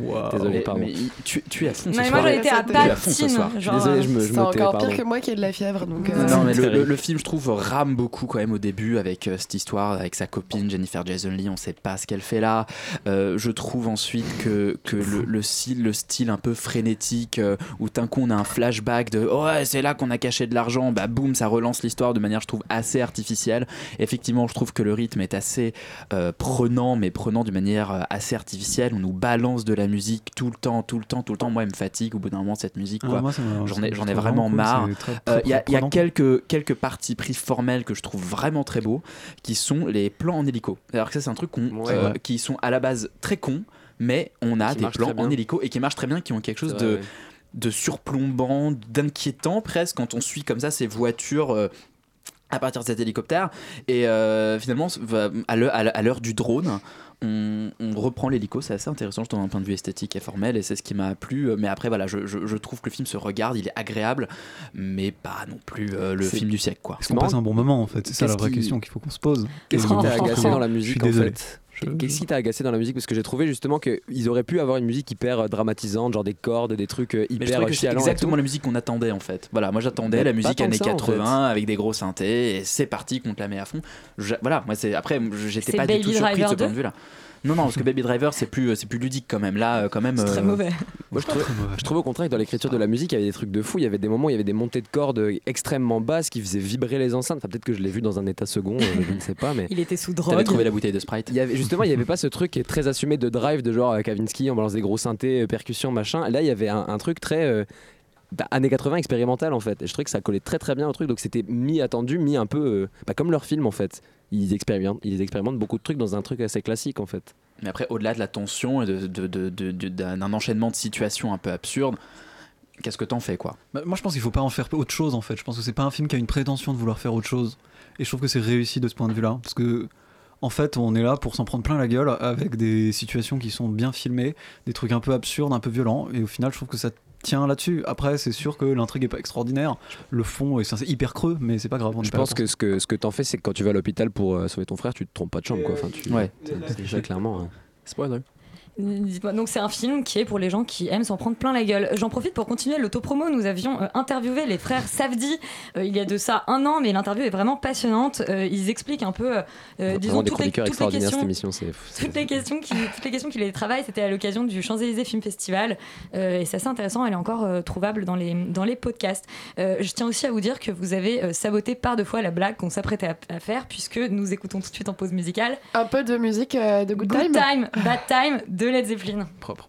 Waouh. Désolé, Mais- pardon. mais tu, tu es à fond ce Mais soir. moi j'ai été à Tu es à fond ce Patine. soir. genre, Désolé, euh, je me, C'est encore pardon. pire que moi qui ai de la fièvre. Donc, euh, Non, mais le, terrible. le- le film, je trouve, rame beaucoup quand même au début avec euh, cette histoire, avec sa copine Jennifer Jason Lee. On sait pas ce qu'elle fait là. Euh, je trouve ensuite que, que le, le style, le style un peu frénétique, euh, où d'un coup on a un flashback de oh, ouais, c'est là qu'on a caché de l'argent, bah boum, ça relance l'histoire de manière, je trouve, assez artificielle. Effectivement, je trouve que le rythme est assez euh, prenant, mais prenant d'une manière euh, assez artificielle. On nous balance de la musique tout le temps, tout le temps, tout le temps. Moi, elle me fatigue au bout d'un moment cette musique. Ah, J'en ai, je j'en ai vraiment cool, marre. très- Euh, Il y a, il y quelques, quelques parties pris formelles que je trouve vraiment très beaux, qui sont les plans en hélico. Alors que ça, c'est un truc qu'on- Ouais. euh, Ouais. qui sont à la base très cons, mais on a Qui des plans en hélico et qui marchent très bien, qui ont quelque chose de, ouais. de surplombant, d'inquiétant presque quand on suit comme ça ces voitures. euh, à partir de cet hélicoptère et euh, finalement à l'heure du drone on, on reprend l'hélico c'est assez intéressant je trouve d'un point de vue esthétique et formel et c'est ce qui m'a plu mais après voilà je, je- je trouve que le film se regarde il est agréable mais pas non plus euh, le film du siècle quoi. Est-ce qu'on passe un bon moment en fait? C'est ça la vraie qui- question qu'il faut qu'on se pose. Qu'est-ce qui t'a agacé dans la musique en fait? Qu'est-ce qui t'a agacé dans la musique? Parce que j'ai trouvé justement qu'ils auraient pu avoir une musique hyper euh, dramatisante, genre des cordes, des trucs euh, Mais je hyper que c'est chialants exactement la musique qu'on attendait en fait. Voilà, moi j'attendais la musique années ça, en 80 avec des gros synthés et c'est parti qu'on te la met à fond. Je- voilà, moi c'est après j'étais pas du tout surpris de ce point 2? de vue là. Non non, parce que Baby Driver c'est plus c'est plus ludique quand même. Là euh, quand même C'est très euh, mauvais. Moi, je, trouvais, je trouvais au contraire que dans l'écriture de la musique, il y avait des trucs de fou. Il y avait des moments où il y avait des montées de cordes extrêmement basses qui faisaient vibrer les enceintes. Enfin, peut-être que je l'ai vu dans un état second, euh, je ne sais pas, mais. Il était sous T'avais drogue. trouvé la bouteille de Sprite. Il y avait, justement, il n'y avait pas ce truc qui est très assumé de drive, de genre Kavinsky, on balance des gros synthés, percussions, machin. Là, il y avait un, un truc très. euh, bah, années 80 expérimental en fait et je trouvais que ça collait très très bien au truc donc c'était mi attendu mi un peu euh, bah, comme leur film en fait ils expérimentent ils expérimentent beaucoup de trucs dans un truc assez classique en fait Mais après au-delà de la tension et de- de- de- d'un enchaînement de situations un peu absurdes, qu'est-ce que t'en fais quoi? Bah, moi je pense qu'il faut pas en faire autre chose en fait. Je pense que c'est pas un film qui a une prétention de vouloir faire autre chose. Et je trouve que c'est réussi de ce point de vue-là. Parce que En fait, on est là pour s'en prendre plein la gueule avec des situations qui sont bien filmées, des trucs un peu absurdes, un peu violents, et au final, je trouve que ça tient là-dessus. Après, c'est sûr que l'intrigue est pas extraordinaire, le fond est c'est hyper creux, mais c'est pas grave. on Je pense que ce que, ce que t'en fais, c'est que quand tu vas à l'hôpital pour euh, sauver ton frère, tu te trompes pas de chambre, quoi. Enfin, tu... Ouais. c'est- c'est déjà clairement. hein. Spoiler. Dites-moi, donc c'est un film qui est pour les gens qui aiment s'en prendre plein la gueule. J'en profite pour continuer l'autopromo. Nous avions euh, interviewé les frères Savdi euh, il y a de ça un an, mais l'interview est vraiment passionnante. Euh, ils expliquent un peu, euh, disons, toutes les, toutes les questions. émission, c'est. c'est- Toutes les questions qui, toutes les questions qui les travaillent, c'était à l'occasion du Champs-Élysées Film Festival. Euh, et c'est assez intéressant, elle est encore euh, trouvable dans les, dans les podcasts. Euh, je tiens aussi à vous dire que vous avez euh, saboté par deux fois la blague qu'on s'apprêtait à, à faire, puisque nous écoutons tout de suite en pause musicale. Un peu de musique euh, de Good, Good Time. Time, Bad Time de Led Zeppelin. Propre.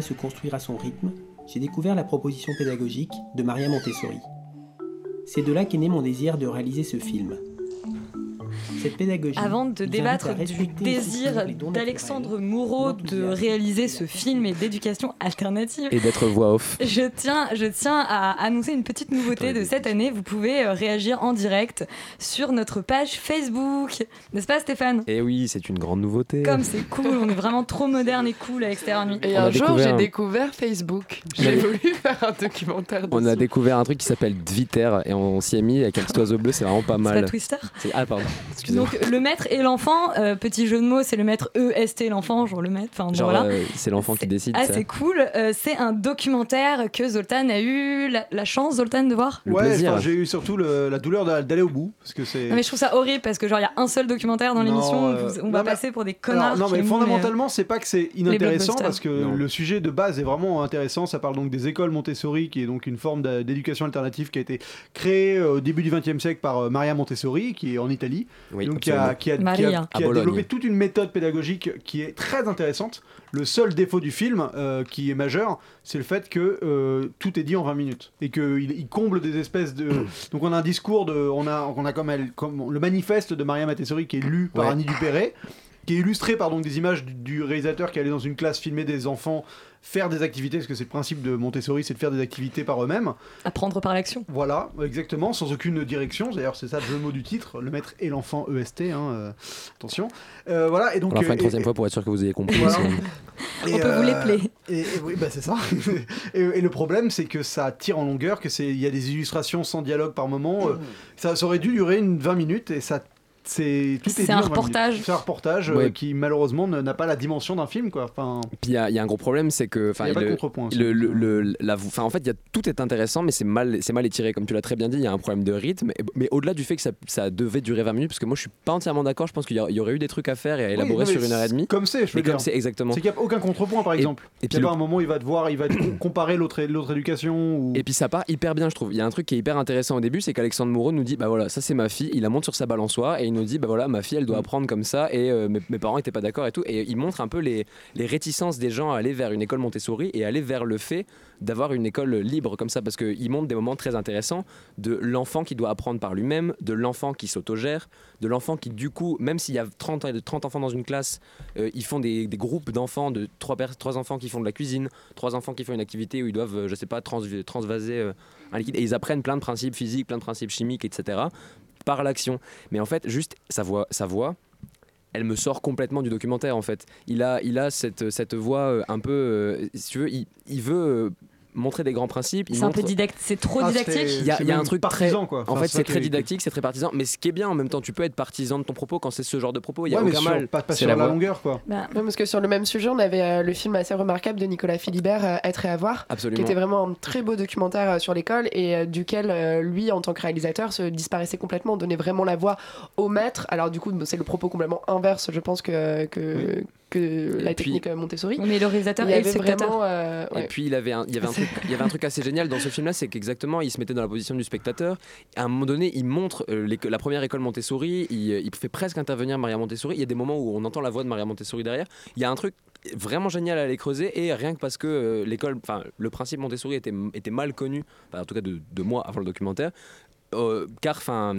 Se construire à son rythme, j'ai découvert la proposition pédagogique de Maria Montessori. C'est de là qu'est né mon désir de réaliser ce film. Cette pédagogie. Avant de débattre du désir d'Alexandre Moureau de réaliser ce film et d'éducation alternative, Et d'être voix off. je tiens, je tiens à annoncer une petite nouveauté de cette année. Vous pouvez euh, réagir en direct sur notre page Facebook. N'est-ce pas Stéphane? Et oui, c'est une grande nouveauté. Comme c'est cool, on est vraiment trop moderne et cool à Extérieur Nuit. Et On a un jour, j'ai un- découvert Facebook. J'ai voulu faire un documentaire On dessus. a découvert un truc qui s'appelle Dviter et on s'y est mis avec un petit oiseau bleu, c'est vraiment pas C'est mal. pas Twister? C'est- Ah pardon, excusez-moi. Donc le maître et l'enfant, euh, petit jeu de mots, c'est le maître EST l'enfant, genre le maître. Enfin bon, Genre voilà. euh, c'est l'enfant qui décide. Ah, c'est cool. Euh, c'est un documentaire que Zoltan a eu la, la chance, Zoltan, de voir. ouais, enfin, j'ai eu surtout le- la douleur d'a- d'aller au bout. Parce que c'est. Non, mais je trouve ça horrible parce que genre il y a un seul documentaire dans Non, l'émission, euh, on va passer pour des Alors, connards. non, mais fondamentalement, c'est pas que c'est inintéressant parce que Non. le sujet de base est vraiment intéressant. Ça parle donc des écoles Montessori, qui est donc une forme d'éducation alternative qui a été créée au début du XXe siècle par Maria Montessori, qui est en Italie. Oui, donc qui a, absolument. qui a- qui a- Maria. qui À a Bologne. développé toute une méthode pédagogique qui est très intéressante. Le seul défaut du film, euh, qui est majeur, c'est le fait que euh, tout est dit en 20 minutes et qu'il il comble des espèces de. donc on a un discours de, on a, on a comme, elle, comme le manifeste de Maria Montessori qui est lu par Ouais. Annie Dupéré. qui est illustré par donc des images du, du réalisateur qui allait dans une classe filmer des enfants faire des activités, parce que c'est le principe de Montessori, c'est de faire des activités par eux-mêmes. Apprendre par l'action. Voilà, exactement, sans aucune direction. D'ailleurs, c'est ça le jeu mots du titre, le maître et l'enfant EST. Hein, euh, attention. Euh, voilà, et donc. On la fera euh, une troisième et- fois pour être sûr que vous ayez compris. Voilà. c'est- Et, On peut vous les euh, plaire. Et, et oui, bah c'est ça. et, et le problème, c'est que ça tire en longueur, que c'est il y a des illustrations sans dialogue par moment. euh, ça, ça aurait dû durer une 20 minutes et ça. C'est tout est un en 20 reportage. minutes. C'est un reportage euh, Ouais. qui malheureusement n'a pas la dimension d'un film quoi. Enfin, Puis il y, a- il y a un gros problème, c'est que. enfin, Il y a pas de le- le- le- le- la- enfin, en fait, il y a, tout est intéressant, mais c'est mal, c'est mal étiré. Comme tu l'as très bien dit, il y a un problème de rythme. Mais au-delà du fait que ça, ça devait durer 20 minutes, parce que moi je suis pas entièrement d'accord, je pense qu'il y, a- il y aurait eu des trucs à faire et à élaborer Oui, sur une heure et demie. Comme c'est, je veux comme dire. c'est exactement. C'est qu'il n'y a aucun contrepoint par exemple. et il puis n'y a le- pas un moment où il va te voir, il va te comparer l'autre l'autre éducation. Ou... Et puis ça part hyper bien, je trouve. Il y a un truc qui est hyper intéressant au début, c'est qu'Alexandre Moreau nous dit bah voilà, ça c'est ma fille. Il la monte sur sa balançoire et il nous dit bah voilà, ma fille elle Mm. doit apprendre comme ça et euh, mes, mes parents étaient pas d'accord et tout. Et il montre un peu les, les réticences des gens à aller vers une école Montessori et aller vers le fait d'avoir une école libre comme ça parce qu'il montre des moments très intéressants de l'enfant qui doit apprendre par lui-même, de l'enfant qui s'autogère, de l'enfant qui du coup, même s'il y a 30, 30 enfants dans une classe, euh, ils font des, des groupes d'enfants, de trois, enfants qui font de la cuisine, trois enfants qui font une activité où ils doivent, euh, je sais pas, trans- transvaser euh, un liquide. Et ils apprennent plein de principes physiques, plein de principes chimiques, etc. par l'action. Mais en fait, juste sa voix, sa voix elle me sort complètement du documentaire en fait. Il a, il a cette, cette voix euh, un peu, euh, si tu veux, il, il veut euh, montrer des grands principes. C'est un peu montre- didactique, c'est trop Ah, didactique. il y a, y un truc partisan, très, quoi. En fait, c'est très didactique, c'est très partisan. Mais ce qui est bien en même temps, tu peux être partisan de ton propos quand c'est ce genre de propos. Il y a Ouais, aucun sur- mal. pas, pas sur la, longueur quoi. Bah, Ouais, parce que sur le même sujet, on avait euh, le film assez remarquable de Nicolas Philibert, euh, Être et avoir, Absolument. qui était vraiment un très beau documentaire euh, sur l'école et euh, duquel euh, lui, en tant que réalisateur, se disparaissait complètement, donnait vraiment la voix au maître. Alors du coup, c'est le propos complètement inverse, je pense, que, que, que la puis- technique euh, Montessori. mais le réalisateur et le avait spectateur. vraiment... euh, Et puis il avait un, il y avait un truc, il y avait un truc assez génial dans ce film-là, c'est qu'exactement il se mettait dans la position du spectateur. À un moment donné, il montre euh, la première école Montessori. Il, il fait presque intervenir Maria Montessori. Il y a des moments où on entend la voix de Maria Montessori derrière. Il y a un truc vraiment génial à aller creuser et rien que parce que euh, l'école, enfin le principe Montessori était, était mal connu, en tout cas de, de moi avant le documentaire, euh, car enfin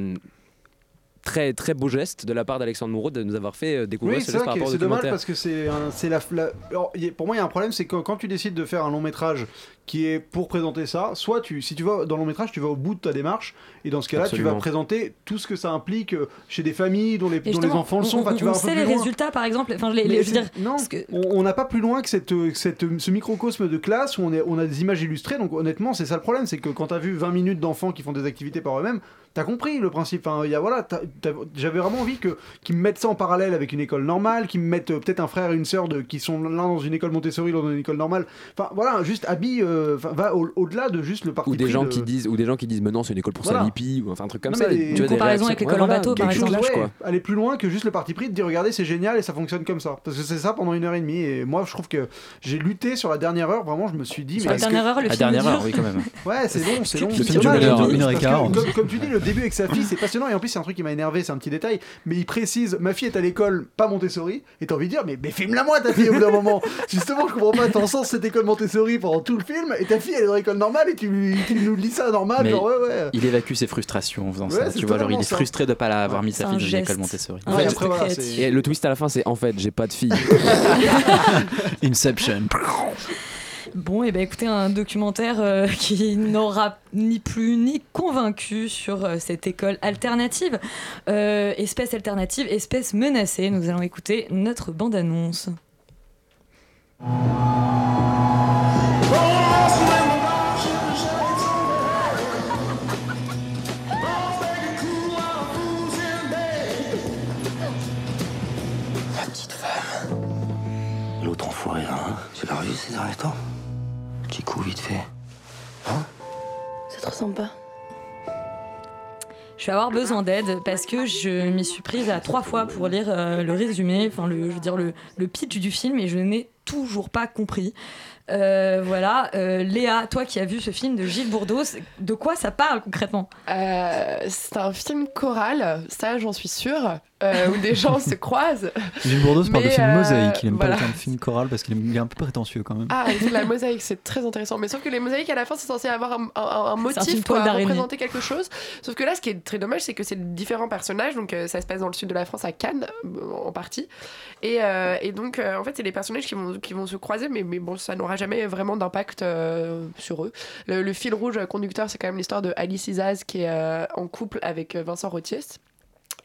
très très beau geste de la part d'Alexandre Moreau de nous avoir fait euh, découvrir Oui, ce c'est geste par rapport au c'est dommage parce que c'est la, la- alors, y a- pour moi il y a un problème c'est que quand tu décides de faire un long métrage qui est pour présenter ça, soit tu si tu vas dans le long métrage tu vas au bout de ta démarche et dans ce cas-là tu vas présenter tout ce que ça implique euh, chez des familles dont les, dont enfants le on- sont. On, tu vas on un peu sait plus les loin. résultats, par exemple. Enfin, les- les- je veux dire, non, parce que- on n'a pas plus loin que cette, euh, cette, ce microcosme de classe où on, est, on a des images illustrées. Donc honnêtement, c'est ça le problème, c'est que quand t'as vu 20 minutes d'enfants qui font des activités par eux-mêmes, t'as compris le principe. Enfin, il y a, voilà, t'as- t'as- j'avais vraiment envie que qu'ils me mettent ça en parallèle avec une école normale, qu'ils me mettent euh, peut-être un frère et une sœur de, qui sont l'un dans une école Montessori, l'autre dans une école normale. Enfin voilà, juste habille, euh, enfin, va au- au-delà de juste le parti ou des pris gens de- qui disent ou des gens qui disent mais non c'est une école pour Voilà. Salipi ou enfin un truc comme Non, ça mais Tu des- vois, Une comparaison avec l'école Ouais, en voilà, bateau, par chose, exemple. lâche, ouais, quoi. aller plus loin que juste le parti pris de dire regardez c'est génial et ça fonctionne comme ça parce que c'est ça pendant une heure et demie et moi je trouve que j'ai lutté sur la dernière heure vraiment je me suis dit Sur la dernière que- heure, le La film dernière heure, oui, quand même. ouais c'est long c'est long Le c'est film dure une heure- et quart. comme, comme tu dis le début avec sa fille c'est passionnant et en plus c'est un truc qui m'a énervé c'est un petit détail mais il précise ma fille est à l'école pas Montessori et t'as envie de dire mais, mais filme-la moi ta fille au bout d'un moment justement je comprends pas t'en sens cette école Montessori pendant tout le film et ta fille elle est dans l'école normale et tu, lui- tu nous lis ça normal Mais genre ouais ouais Il évacue ses frustrations en faisant Ouais, ça. Tu vois, genre, il est ça. frustré de ne pas avoir mis sa fille dans une geste. école Montessori. Ouais, geste après, voilà, et le twist à la fin c'est en fait j'ai pas de fille Inception. Bon, et ben écoutez, un documentaire euh, qui n'aura ni plus ni convaincu sur euh, cette école alternative, Euh, espèce alternative, espèce menacée. Nous allons écouter notre bande-annonce. La petite femme. L'autre enfoiré hein Tu l'as revu ces derniers temps Petit coup vite fait. Ça te ressemble pas Je vais avoir besoin d'aide parce que je m'y suis prise à trois fois pour lire euh, le résumé, enfin le, je veux dire le, le pitch du film et je n'ai toujours pas compris. Euh, voilà, Euh, Léa, toi qui as vu ce film de Gilles Bourdeau, de quoi ça parle concrètement? Euh, c'est un film choral, ça j'en suis sûre. euh, où des gens se croisent. Gilles Bourdeau parle de film mosaïque, il aime voilà. pas le terme film choral parce qu'il est- un peu prétentieux quand même. Ah, la mosaïque, c'est très intéressant. Mais sauf que les mosaïques, à la fin, c'est censé avoir un, motif, d'araignée. représenter quelque chose. Sauf que là, ce qui est très dommage, c'est que c'est différents personnages. Donc, euh, ça se passe dans le sud de la France, à Cannes, en partie. Et, euh, et donc, euh, en fait, c'est des personnages qui vont, qui vont se croiser, mais, mais bon, ça n'aura jamais vraiment d'impact euh, sur eux. Le, fil rouge conducteur, c'est quand même l'histoire de Alice Isaz, qui est euh, en couple avec euh, Vincent Rotiès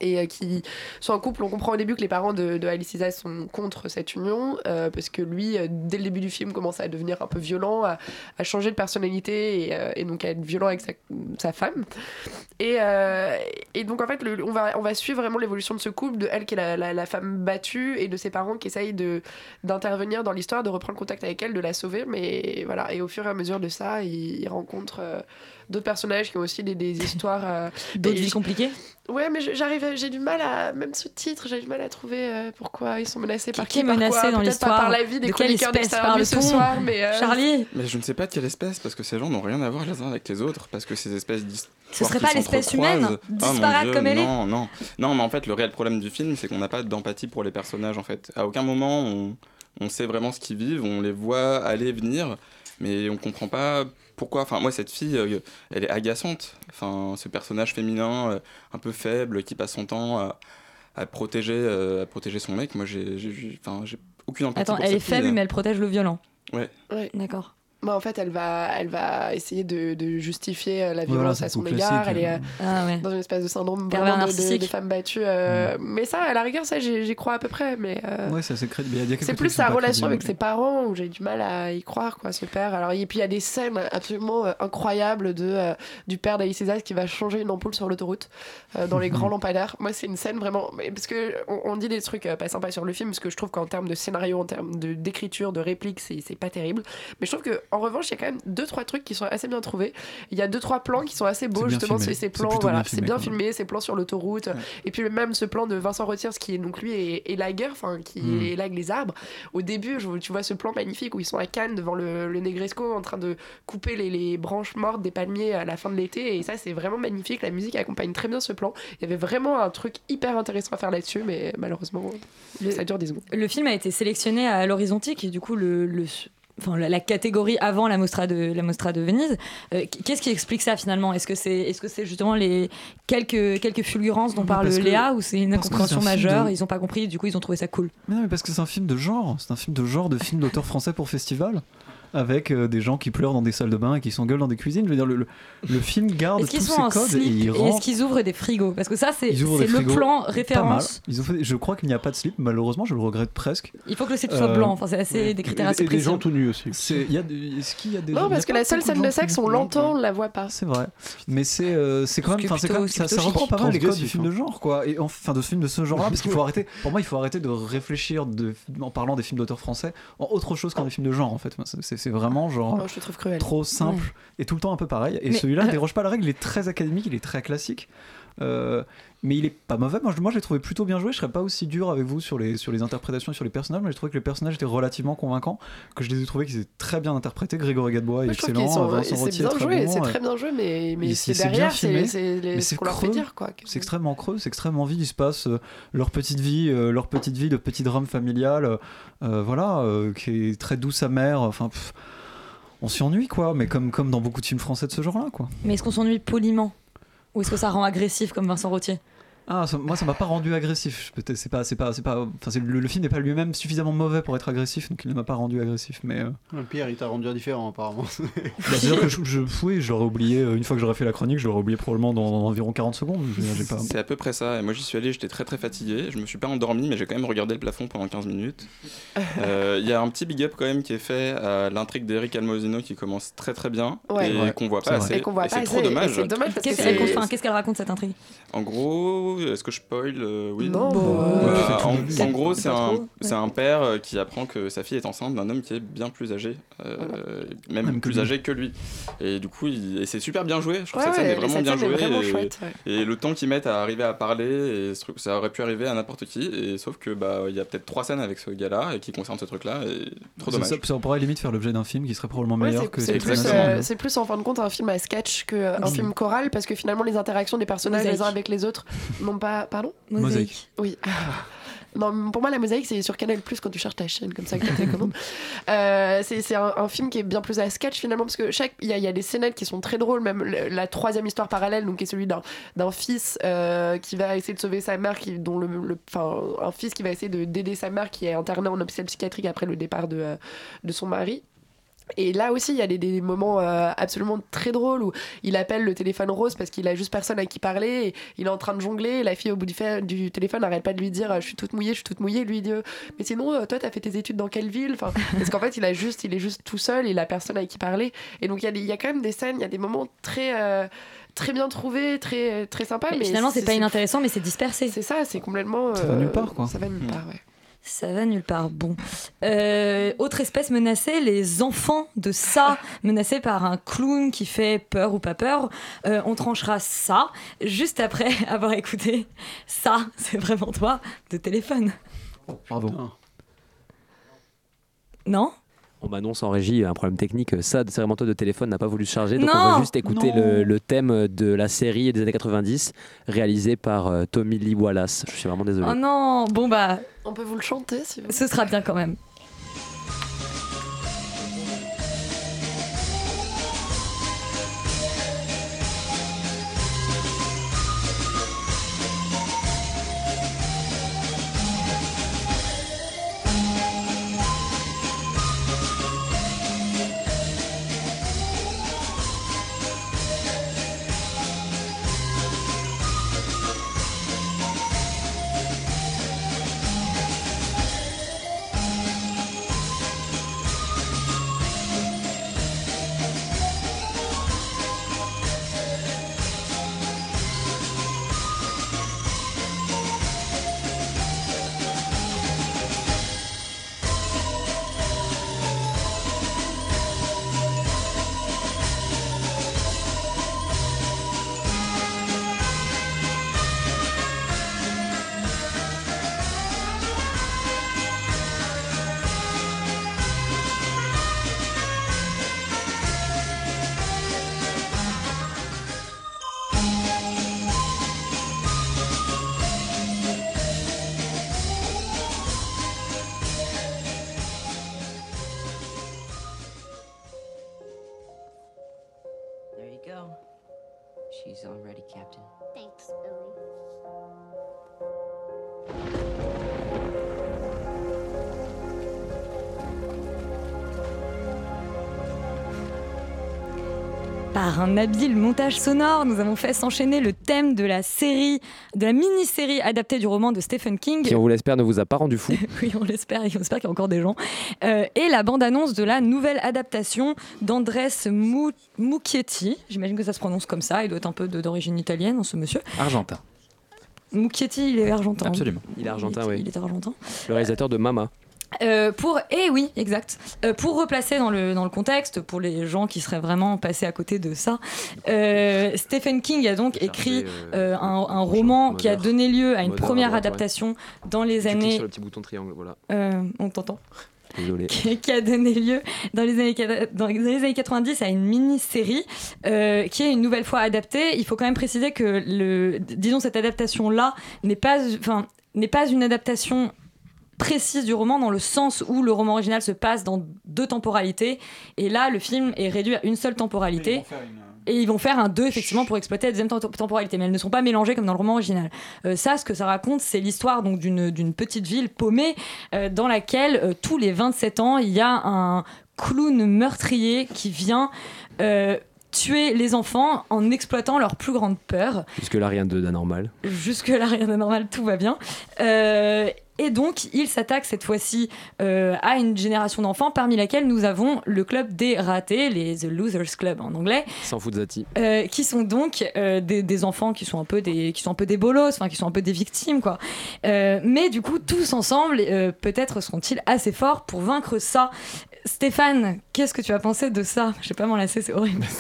et euh, qui sont en couple. On comprend au début que les parents de, Alice Isaz sont contre cette union euh, parce que lui, euh, dès le début du film, commence à devenir un peu violent, à, changer de personnalité et, donc à être violent avec sa, femme. Et, donc en fait, on, va, suivre vraiment l'évolution de ce couple, de elle qui est la, femme battue et de ses parents qui essayent d'intervenir dans l'histoire, de reprendre contact avec elle, de la sauver. Mais voilà, et au fur et à mesure de ça, il, il rencontre euh, d'autres personnages qui ont aussi des, des histoires. euh, D'autres vies compliquées Ouais, mais j'arrive, j'ai du mal à, même ce titre, j'ai du mal à trouver euh, pourquoi ils sont menacés par qui est par menacé quoi. dans l'histoire par la vie des De quelle chroniqueurs d'extérieur ce soir, mais euh, Charlie Mais je ne sais pas de quelle espèce, parce que ces gens n'ont rien à voir les uns avec les autres, parce que ces espèces. Ce serait qui pas l'espèce humaine, Ah, disparate comme elle est Non, non. Non, mais en fait, le réel problème du film, c'est qu'on n'a pas d'empathie pour les personnages, en fait. À aucun moment, on, on sait vraiment ce qu'ils vivent, on les voit aller et venir, mais on comprend pas pourquoi. Enfin, moi, cette fille, euh, elle est agaçante. Enfin, ce personnage féminin, euh, un peu faible, qui passe son temps à, à protéger, euh, à protéger son mec, moi, j'ai j'ai- enfin, j'ai aucune empathie Attends, pour elle est fille. faible, mais elle protège le violent. Ouais. Ouais. D'accord. Bah, en fait, elle va, elle va essayer de, de justifier euh, la Voilà, violence c'est à son égard. Elle est euh, Ah ouais. dans une espèce de syndrome vraiment de, de- femmes battues. euh, Mais ça, à la rigueur, ça, j'y crois à peu près. Mais euh, Ouais, c'est assez crédible. Il y a- il y a quelques c'est plus sa relation avec ses parents où j'ai du mal à y croire, quoi, ce père. Alors, et puis, il y a des scènes absolument euh, incroyables de, euh, du père d'Alice qui va changer une ampoule sur l'autoroute euh, dans les grands lampadaires. Moi, c'est une scène vraiment. Parce que on, on dit des trucs euh, pas sympas sur le film, parce que je trouve qu'en termes de scénario, en termes de- d'écriture, de, réplique, c'est c'est pas terrible. Mais je trouve que en revanche, il y a quand même deux, trois trucs qui sont assez bien trouvés. Il y a deux, trois plans qui sont assez beaux, justement. filmé. Ces plans, voilà, bien c'est filmé, bien filmé, ces plans sur l'autoroute. Et puis même ce plan de Vincent Retiers, qui est donc lui et, et Lager, enfin, qui Mm. est là avec les arbres. Au début, je- tu vois ce plan magnifique où ils sont à Cannes devant le, le Negresco en train de couper les, les branches mortes des palmiers à la fin de l'été. Et ça, c'est vraiment magnifique. La musique accompagne très bien ce plan. Il y avait vraiment un truc hyper intéressant à faire là-dessus, mais malheureusement, ça dure 10 secondes. Le film a été sélectionné à l'Horizontique, et du coup, le, le- enfin, la, la catégorie avant la Mostra de, la Mostra de Venise. Euh, Qu'est-ce qui explique ça finalement? Est-ce que c'est est -ce c'est justement les quelques, quelques fulgurances dont parle Léa, ou c'est une incompréhension majeure de- Ils n'ont pas compris, du coup, ils ont trouvé ça cool. Mais non, mais parce que c'est un film de genre. C'est un film de genre de film d'auteur français pour festival. Avec euh, des gens qui pleurent dans des salles de bain et qui s'engueulent dans des cuisines. Je veux dire, le, le- le film garde Est-ce tous en codes et slip il et rend est-ce qu'ils ouvrent des frigos Parce que ça, c'est des le plan référence. Ils ont fait- je crois qu'il n'y a pas de slip, malheureusement, je le regrette presque. Il faut que le slip soit Euh, blanc. Enfin, c'est assez des critères assez précis. aussi. C'est- il y a des- Est-ce qu'il y a des Non, parce que la seule scène de gens sexe, on l'entend, on la voit pas. C'est vrai. Mais c'est euh, c'est quand même, Ce plutôt- quand ce ça, reprend pas mal les codes du film de genre, quoi. Et enfin, de films de ce genre-là, parce qu'il faut arrêter. Pour moi, il faut arrêter de réfléchir de, en parlant des films d'auteurs français en autre chose qu'en des films de genre, en fait. C'est c'est vraiment genre Oh, je trouve trop simple Ouais. et tout le temps un peu pareil. Et celui-là ne déroge pas la règle. Il est très académique, il est très classique. Euh, mais il est pas mauvais. Moi, je, moi, je l'ai trouvé plutôt bien joué. Je serais pas aussi dur avec vous sur les, sur les interprétations et sur les personnages, mais j'ai trouvé que les personnages étaient relativement convaincants, que je les ai trouvés qu'ils étaient très bien interprétés. Grégory Gadebois est Moi, excellent, sont- Vincent c'est Rottier bien très joué, bon, c'est très bien joué, mais, c'est derrière, c'est filmé, c'est les- mais ce c'est qu'on leur fait creux. dire, quoi. C'est extrêmement creux, c'est extrêmement vide. Il se passe euh, leur petite vie, euh, leur petite vie de petit drame familial, euh, voilà, euh, qui est très douce amère. Enfin, pff, on s'y ennuie quoi, mais comme comme dans beaucoup de films français de ce genre-là quoi. Mais est-ce qu'on s'ennuie poliment? Ou est-ce que ça rend agressif comme Vincent Rottier Ah, ça- moi ça m'a pas rendu agressif. Peut-être c'est pas c'est pas c'est pas. Enfin, le, le film n'est pas lui-même suffisamment mauvais pour être agressif, donc il ne m'a pas rendu agressif. Mais euh, Pierre, il t'a rendu indifférent apparemment. bah, c'est-à-dire que je, je, oui, je l'aurais oublié euh, une fois que j'aurais fait la chronique, je l'aurais oublié probablement dans, dans environ 40 secondes. Dire, pas. C'est à peu près ça. Et moi, j'y suis allé, j'étais très très fatigué. Je me suis pas endormi, mais j'ai quand même regardé le plafond pendant 15 minutes. Euh, Il y a un petit big up quand même qui est fait à l'intrigue d'Eric Almosino qui commence très très bien Ouais. et Ouais, qu'on voit pas assez. Et qu'on voit pas c'est trop dommage. qu'est-ce qu'elle raconte cette intrigue? En gros, est-ce que je spoil Euh, Oui. Non, bah, Euh, en, gros, C'est un, c'est un père euh, qui apprend que sa fille est enceinte d'un homme qui est bien plus âgé, euh, même, plus âgé que lui. Et du coup, il- et c'est super bien joué. Je trouve Ouais, que cette scène ouais, est vraiment bien jouée. vraiment et, chouette, ouais. et le temps qu'ils mettent à arriver à parler, et ce truc- ça aurait pu arriver à n'importe qui. Et sauf que bah il y a peut-être trois scènes avec ce gars-là et qui concernent ce truc-là. Trop Ça, dommage. ça, ça pourrait limite faire l'objet d'un film qui serait probablement Ouais, meilleur c'est- que c'est cette plus, scène. euh, c'est plus en fin de compte un film à sketch qu'un film choral parce que finalement les interactions des personnages les uns Mosaïque. Avec les autres Non, pas. Pardon Mosaïque. Oui. Non, pour moi, la mosaïque, c'est sur Canal Plus quand tu cherches ta chaîne, comme ça que tu euh, c'est c'est un, un film qui est bien plus à sketch finalement, parce que chaque il y, a- il y a des scénettes qui sont très drôles, même le- la troisième histoire parallèle, donc qui est celui d'un d'un fils euh, qui va essayer de sauver sa mère, qui, dont le, le- enfin, un fils qui va essayer de- d'aider sa mère qui est internée en hôpital psychiatrique après le départ de, euh, de son mari. Et là aussi, il y a des, des moments euh, absolument très drôles où il appelle le téléphone rose parce qu'il a juste personne à qui parler. Et il est en train de jongler. Et la fille, au bout du, téléphone, n'arrête pas de lui dire euh, Je suis toute mouillée, je suis toute mouillée. Lui il dit euh, Mais sinon, euh, toi, t'as fait tes études dans quelle ville? Enfin, Parce qu'en fait, il, a juste, il est juste tout seul. Il a personne à qui parler. Et donc, il y, a des- il y a quand même des scènes, il y a des moments très. euh, très bien trouvés, très, très sympas. Mais finalement, c'est pas inintéressant, mais c'est dispersé. C'est ça, c'est complètement. Ça va nulle part, quoi. Ça va nulle part, ouais. Ça va nulle part. Bon. Euh, autre espèce menacée, les enfants de ça, menacés par un clown qui fait peur ou pas peur. Euh, on tranchera ça juste après avoir écouté ça, c'est vraiment toi, de téléphone. Bravo. Non? On m'annonce en régie un problème technique. Ça, c'est vraiment toi de téléphone n'a pas voulu se charger. Donc on va juste écouter le, le thème de la série des années 90 réalisé par euh, Tommy Lee Wallace. Je suis vraiment désolé. Oh non Bon bah, On peut vous le chanter si vous ce sera bien quand même. Par un habile montage sonore, nous avons fait s'enchaîner le thème de la série, de la mini-série adaptée du roman de Stephen King. Qui, on vous l'espère, ne vous a pas rendu fou. oui, on l'espère, et on espère qu'il y a encore des gens. Euh, et la bande-annonce de la nouvelle adaptation d'Andres Mu- Muccietti. J'imagine que ça se prononce comme ça. Il doit être un peu d'origine italienne, hein, ce monsieur. Argentin. Muccietti, il est argentin. Absolument. Il est argentin, Il oui. il est argentin. Le réalisateur de Mama. Euh, pour et oui exact Euh, pour replacer dans le dans le contexte pour les gens qui seraient vraiment passés à côté de ça euh, Stephen King a donc écrit euh, un, un roman qui a donné lieu à une première adaptation dans les années sur le petit bouton triangle, voilà. euh, on t'entend Désolé. qui, a donné lieu dans les années, dans les années 90 à une mini-série euh, qui est une nouvelle fois adaptée. Il faut quand même préciser que, le, disons, cette adaptation-là n'est pas, enfin, n'est pas une adaptation précise du roman dans le sens où le roman original se passe dans deux temporalités et là le film est réduit à une seule temporalité et ils vont faire un 2 effectivement pour exploiter la deuxième tem- temporalité mais elles ne sont pas mélangées comme dans le roman original Euh, ça ce que ça raconte c'est l'histoire donc d'une d'une petite ville paumée euh, dans laquelle euh, tous les 27 ans il y a un clown meurtrier qui vient euh, tuer les enfants en exploitant leur plus grande peur Jusque-là, rien d'anormal. Jusque-là, rien de normal, tout va bien. Euh, et donc, il s'attaque cette fois-ci euh, à une génération d'enfants parmi laquelle nous avons le club des ratés, les The Losers Club en anglais, Sans Zati. euh, qui sont donc euh, des, des enfants qui sont un peu des qui sont un peu des bolos, enfin qui sont un peu des victimes quoi. Euh, mais du coup, tous ensemble, peut-être seront-ils assez forts pour vaincre ça. Stéphane, qu'est-ce que tu as pensé de ça? Je vais pas m'en lasser, c'est horrible.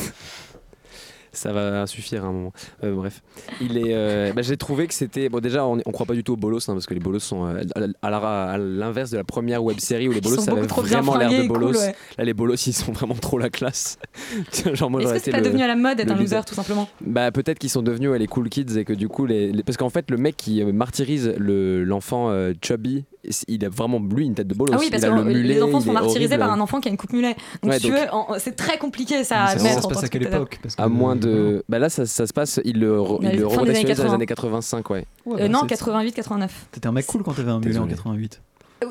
Ça va suffire à un moment. Euh, bref, il est. euh, bah, j'ai trouvé que c'était. Bon, déjà, on, on croit pas du tout aux bolos, hein, parce que les bolos sont euh, à l'inverse de la première web série où les bolos bien vraiment l'air de cool, bolos. ouais. Là, les bolos, ils sont vraiment trop la classe. Genre, moi, Est-ce que c'est pas devenu à la mode d'être un loser tout simplement Bah peut-être qu'ils sont devenus ouais, les cool kids et que du coup les, les- parce qu'en fait le mec qui martyrise le l'enfant chubby il a vraiment lui une tête de bolos Ah oui, parce il a que le mulet, les enfants sont martyrisés horrible. par un enfant qui a une coupe mulet. Donc, Ouais, si tu donc- veux, en- c'est très compliqué ça Mais à ça- mettre ça se passe à que quelle époque À moins de bah là ça, ça se passe il le il le dans les 80. années 85 ouais. Euh, non, 88-89. T'étais un mec cool quand t'avais un mulet en 88.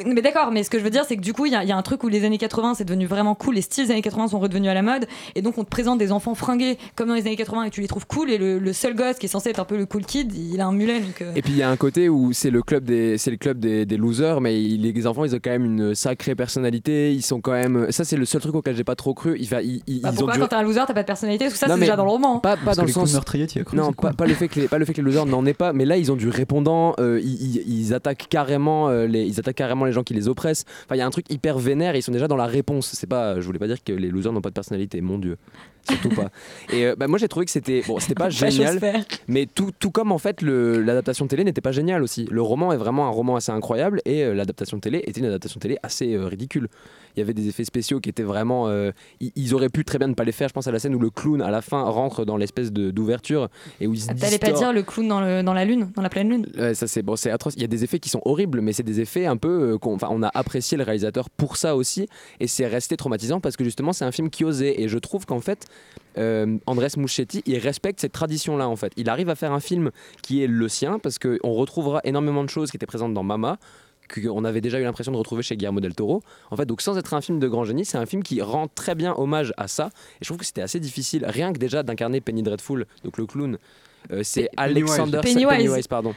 Mais d'accord, mais ce que je veux dire, c'est que du coup, il y, a- il y a un truc où les années 80, c'est devenu vraiment cool, les styles des années 80 sont redevenus à la mode, et donc on te présente des enfants fringués comme dans les années 80 et tu les trouves cool, et le, le seul gosse qui est censé être un peu le cool kid, il a un mulet. Donc, euh, Et puis il y a un côté où c'est le club des c'est le club des, des losers mais il- les enfants ils ont quand même une sacrée personnalité ils sont quand même ça c'est le seul truc auquel j'ai pas trop cru il va ils, ils- bah, ils ont dû- quand t'es un loser, t'as pas de personnalité? Parce que ça, c'est déjà dans le roman. Pas, pas dans le sens. cru, non, pas, pas le fait que les, pas le fait que les losers n'en aient pas, mais là ils ont du répondant. euh, ils, ils- ils attaquent carrément euh, les, ils attaquent carrément les gens qui les oppressent. Enfin, il y a un truc hyper vénère. Ils sont déjà dans la réponse. C'est pas. Je voulais pas dire que les losers n'ont pas de personnalité. Mon dieu. Surtout pas. Et euh, bah, moi j'ai trouvé que c'était bon, c'était pas génial, mais tout, tout comme en fait l'adaptation télé n'était pas géniale aussi. Le roman est vraiment un roman assez incroyable et euh, l'adaptation télé était une adaptation télé assez euh, ridicule. Il y avait des effets spéciaux qui étaient vraiment. euh, ils, ils auraient pu très bien ne pas les faire. Je pense à la scène où le clown à la fin rentre dans l'espèce d'ouverture et où il se T'allais pas dire le clown dans, le, dans la lune, dans la pleine lune? Ça c'est bon, c'est atroce. Il y a des effets qui sont horribles, mais c'est des effets un peu. qu'on- Enfin, on a apprécié le réalisateur pour ça aussi, et c'est resté traumatisant parce que justement c'est un film qui osait. Et je trouve qu'en fait, euh, Andrés Muschietti, il respecte cette tradition-là en fait. Il arrive à faire un film qui est le sien parce qu'on retrouvera énormément de choses qui étaient présentes dans Mama qu'on avait déjà eu l'impression de retrouver chez Guillermo del Toro. En fait, donc sans être un film de grand génie, c'est un film qui rend très bien hommage à ça. Et je trouve que c'était assez difficile, rien que déjà d'incarner Penny Dreadful, donc le clown. Euh, c'est Alexander Pennywise. pardon.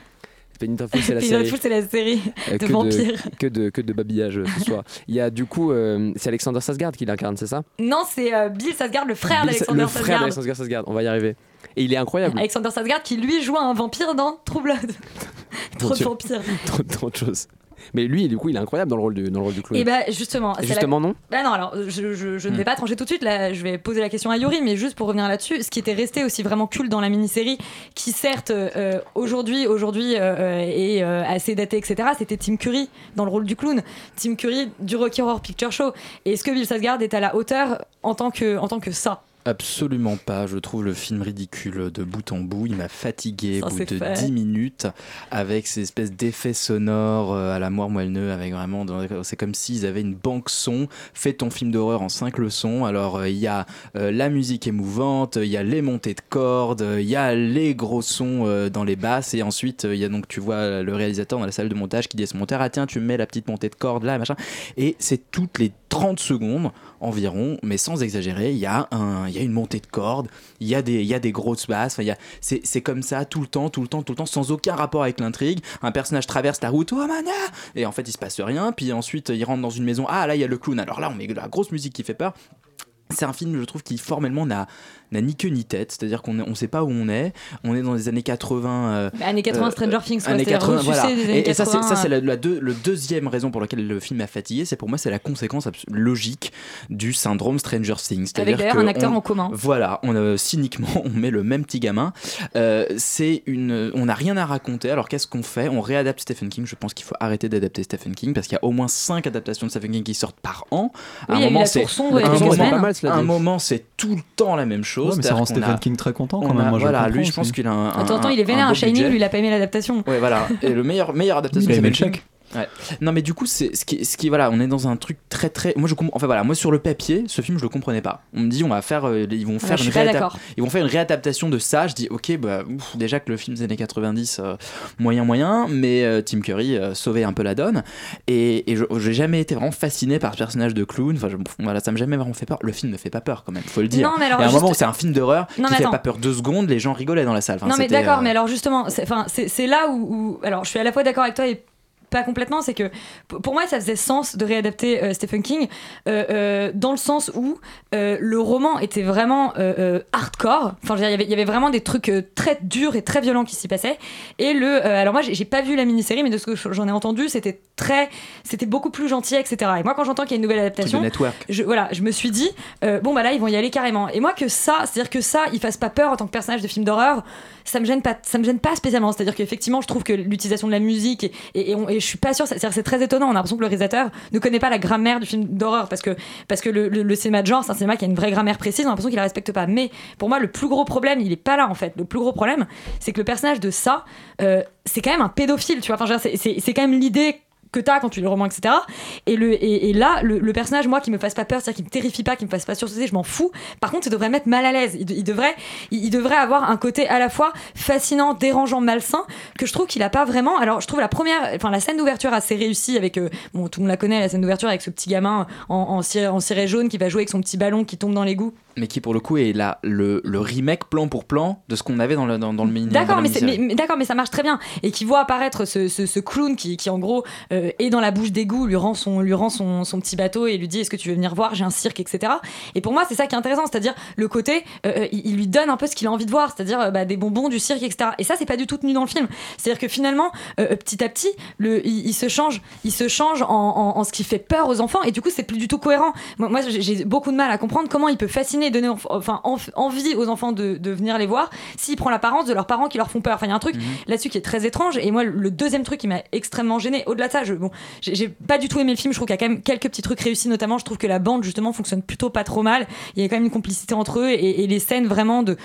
Penny Dreadful, c'est la série. Dreadful, c'est la série Euh, de que vampires. que de que de babillage euh, ce soir. Il y a du coup, euh, c'est Alexander Sasgard qui l'incarne, c'est ça? Non, c'est euh, Bill Sasgard, le frère d'Alexander Le frère Sasgard. d'Alexander Sasgard. On va y arriver. Et il est incroyable. Alexander Sasgard qui lui joue un vampire dans True Blood. Trop de vampires. trop, trop de choses. Mais lui, du coup, il est incroyable dans le rôle du, dans le rôle du clown. Et bah justement, Et justement, la... non Bah non, alors je, je- je ne Hmm. vais pas trancher tout de suite, là je vais poser la question à Yuri, mais juste pour revenir là-dessus, ce qui était resté aussi vraiment cool dans la mini-série, qui certes euh, aujourd'hui aujourd'hui euh, euh, est euh, assez daté, etc., c'était Tim Curry dans le rôle du clown, Tim Curry du Rocky Horror Picture Show. Et est-ce que Bill Sasgard est à la hauteur en tant que, en tant que ça Absolument pas. Je trouve le film ridicule de bout en bout. Il m'a fatigué au bout de fait. 10 minutes avec ces espèces d'effets sonores euh, à la moire moelleux avec vraiment. C'est comme s'ils avaient une banque son. Fais ton film d'horreur en 5 leçons. Alors euh, il y a euh, la musique émouvante, il y a les montées de cordes, il y a les gros sons dans les basses et ensuite il y a donc tu vois le réalisateur dans la salle de montage qui dit à ce monteur ah tiens tu me mets la petite montée de cordes là machin et c'est toutes les 30 secondes environ, mais sans exagérer, il y a, y a une montée de cordes, il y a des, y a des grosses basses, c'est c'est comme ça tout le temps, tout le temps, tout le temps, sans aucun rapport avec l'intrigue. Un personnage traverse la route, oh mana Et en fait, il se passe rien, puis ensuite, il rentre dans une maison, ah là, il y a le clown, alors là, on met de la grosse musique qui fait peur. C'est un film, je trouve, qui formellement n'a n'a ni queue ni tête, c'est-à-dire qu'on ne sait pas où on est, on est dans les années 80. euh, années 80, Stranger Things, quoi, années c'est-à-dire 80, ressucé voilà. des années Et, et ça, c'est 80, ça, c'est la, la deux- le deuxième raison pour laquelle le film m'a fatigué, c'est pour moi, c'est la conséquence logique du syndrome Stranger Things. Avec C'est-à-dire d'ailleurs que un acteur on- en commun. Voilà, on a, cyniquement, on met le même petit gamin. Euh, c'est une, on n'a rien à raconter. Alors qu'est-ce qu'on fait? On réadapte Stephen King. Je pense qu'il faut arrêter d'adapter Stephen King parce qu'il y a au moins 5 adaptations de Stephen King qui sortent par an. Oui, c'est a un moment. Pas mal, un moment, c'est tout le temps la même chose. Ouais, mais ça rend Stephen a- King très content on quand même. a- Moi, je voilà, le lui, je pense qu'il a un. Attends, attends, un- il est vénère un à beau Shining, lui, il a pas aimé l'adaptation. Ouais, voilà. Et le meilleur, meilleure adaptation aimait le chèque. Ouais. Non, mais du coup, c'est ce qui, ce qui, voilà, on est dans un truc très, très. Moi, je comprends. Enfin, voilà, moi, sur le papier, ce film, je le comprenais pas. On me dit, on va faire, euh, ils vont Ah, faire une réadap- ils vont faire une réadaptation de ça. Je dis, ok, bah, ouf, déjà que le film des années 90, euh, moyen, moyen, mais euh, Tim Curry euh, sauvait un peu la donne. Et, et je j'ai jamais été vraiment fasciné par ce personnage de clown. Enfin, je- voilà, ça m'a jamais vraiment fait peur. Le film ne fait pas peur quand même, faut le dire. Non, mais alors, Il y a un juste- moment où c'est un film d'horreur qui fait pas peur deux secondes, les gens rigolaient dans la salle. Enfin, non mais d'accord, euh, mais alors justement, c'est- enfin, c'est c'est là où, où- alors je suis à la fois d'accord avec toi et pas complètement, c'est que pour moi, ça faisait sens de réadapter euh, Stephen King euh, euh, dans le sens où le roman était vraiment hardcore. Enfin, il y avait- il y avait vraiment des trucs très durs et très violents qui s'y passaient. Et le, alors moi, j'ai pas vu la mini-série, mais de ce que j'en ai entendu, c'était très, c'était beaucoup plus gentil, etc. Et moi, quand j'entends qu'il y a une nouvelle adaptation, je, voilà, je me suis dit, bon bah là, ils vont y aller carrément. Et moi, que ça, c'est-à-dire que ça, il fasse pas peur en tant que personnage de film d'horreur, ça me gêne pas, ça me gêne pas spécialement. C'est-à-dire qu'effectivement, je trouve que l'utilisation de la musique et, on- je suis pas sûre, c'est très étonnant. On a l'impression que le réalisateur ne connaît pas la grammaire du film d'horreur parce que parce que le, cinéma de genre, c'est un cinéma qui a une vraie grammaire précise. On a l'impression qu'il la respecte pas. Mais pour moi, le plus gros problème, il est pas là en fait. Le plus gros problème, c'est que le personnage de ça, euh, c'est quand même un pédophile. Tu vois, c'est quand même l'idée que t'as quand tu lis le roman, etc. Et, le, et, et là, le, le personnage, moi, qui me fasse pas peur, c'est-à-dire qui me terrifie pas, qui me fasse pas sursauter, je m'en fous. Par contre, il devrait me mettre mal à l'aise. Il, de- il devrait, il, il devrait avoir un côté à la fois fascinant, dérangeant, malsain, que je trouve qu'il a pas vraiment. Alors, je trouve la première, enfin, la scène d'ouverture assez réussie avec, euh, bon, tout le monde la connaît, la scène d'ouverture avec ce petit gamin en, en, ciré, en ciré jaune qui va jouer avec son petit ballon qui tombe dans l'égout. Mais qui pour le coup est là, le, le remake plan pour plan de ce qu'on avait dans le, dans, dans le mini. D'accord, mais, mais- mais d'accord, mais ça marche très bien. Et qui voit apparaître ce, ce- ce clown qui, qui, en gros euh, est dans la bouche d'égout, lui rend son lui rend son, son petit bateau et lui dit est-ce que tu veux venir voir? J'ai un cirque, etc. Et pour moi, c'est ça qui est intéressant, c'est-à-dire le côté, euh, il, il lui donne un peu ce qu'il a envie de voir, c'est-à-dire euh, bah, des bonbons, du cirque, etc. Et ça, c'est pas du tout tenu dans le film. C'est-à-dire que finalement, euh, euh, petit à petit, le, il, il se change, il se change en, en- en ce qui fait peur aux enfants. Et du coup, c'est plus du tout cohérent. Moi, moi, j'ai beaucoup de mal à comprendre comment il peut fasciner, donner enf- enfin enf- envie aux enfants de, de venir les voir s'il prend l'apparence de leurs parents qui leur font peur. Enfin, il y a un truc là-dessus qui est très étrange. Et moi, le deuxième truc qui m'a extrêmement gêné, au-delà de ça, je, bon, j'ai pas du tout aimé le film. Je trouve qu'il y a quand même quelques petits trucs réussis, notamment. Je trouve que la bande justement fonctionne plutôt pas trop mal. Il y a quand même une complicité entre eux et, les scènes vraiment de,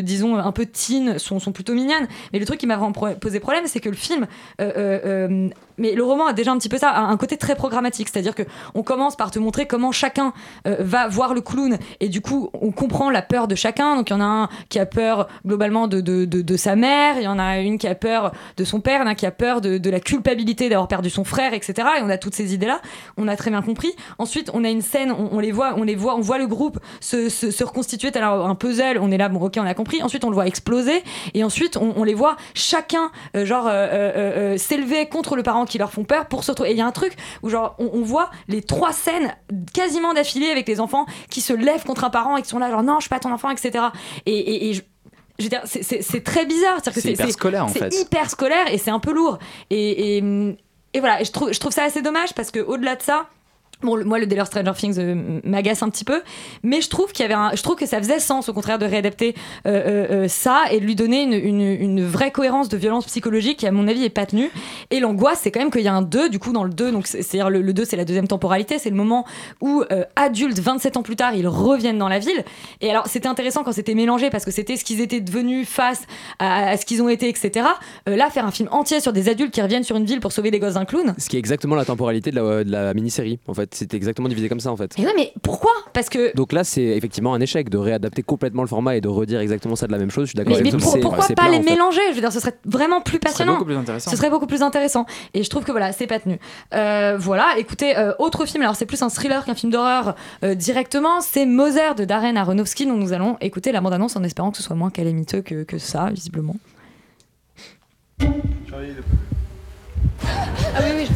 disons un peu teen sont, sont plutôt mignonnes. Mais le truc qui m'a vraiment posé problème, c'est que le film, euh, euh, euh, mais le roman a déjà un petit peu ça, un côté très programmatique, c'est-à-dire que on commence par te montrer comment chacun va voir le clown et du coup on comprend la peur de chacun. Donc il y en a un qui a peur globalement de, de, de, sa mère, il y en a une qui a peur de son père, il y en a un qui a peur de, de la culpabilité d'avoir perdu son frère, etc. Et on a toutes ces idées-là, on a très bien compris. Ensuite on a une scène, on, on les voit, on les voit, on voit le groupe se, se, se reconstituer, alors un puzzle, on est là, bon ok on a compris. Ensuite on le voit exploser et ensuite on, on les voit chacun euh, genre euh, euh, s'élever contre le parent qui leur font peur pour se retrouver. Et il y a un truc où genre on, on voit les trois scènes quasiment d'affilée avec les enfants qui se lèvent contre un parent et qui sont là genre non je suis pas ton enfant etc. Et, et, et je, je veux dire, c'est- c'est c'est très bizarre. C'est hyper scolaire, en C'est fait. hyper scolaire et c'est un peu lourd. Et, et, et voilà, je trouve, je trouve ça assez dommage parce que au-delà de ça. Bon, le- moi, le délire Stranger Things euh, m'agace un petit peu, mais je trouve qu'il y avait, un- je trouve que ça faisait sens, au contraire, de réadapter euh, euh, euh, ça et de lui donner une, une, une vraie cohérence de violence psychologique qui, à mon avis, est pas tenue. Et l'angoisse, c'est quand même qu'il y a un 2, du coup, dans le 2, donc c'est- c'est-à-dire le, le 2, c'est la deuxième temporalité, c'est le moment où, euh, adultes, 27 ans plus tard, ils reviennent dans la ville. Et alors, c'était intéressant quand c'était mélangé parce que c'était ce qu'ils étaient devenus face à, ce qu'ils ont été, etc. Là, faire un film entier sur des adultes qui reviennent sur une ville pour sauver des gosses d'un clown. Ce qui est exactement la temporalité de la, de la mini-série. En fait, c'était exactement divisé comme ça en fait. Et ouais, mais pourquoi? Parce que. Donc là, c'est effectivement un échec de réadapter complètement le format et de redire exactement ça de la même chose. Je suis d'accord Mais, avec mais pour- c'est- pourquoi c'est pas les en fait. mélanger? Je veux dire, ce serait vraiment plus passionnant. beaucoup plus intéressant. Ce serait beaucoup plus intéressant. Et je trouve que voilà, c'est pas tenu. Euh, voilà, écoutez, euh, autre film, alors c'est plus un thriller qu'un film d'horreur euh, directement, c'est Mother de Darren Aronofsky, dont nous allons écouter la bande-annonce en espérant que ce soit moins calamiteux que, que ça, visiblement. Ah oui, oui,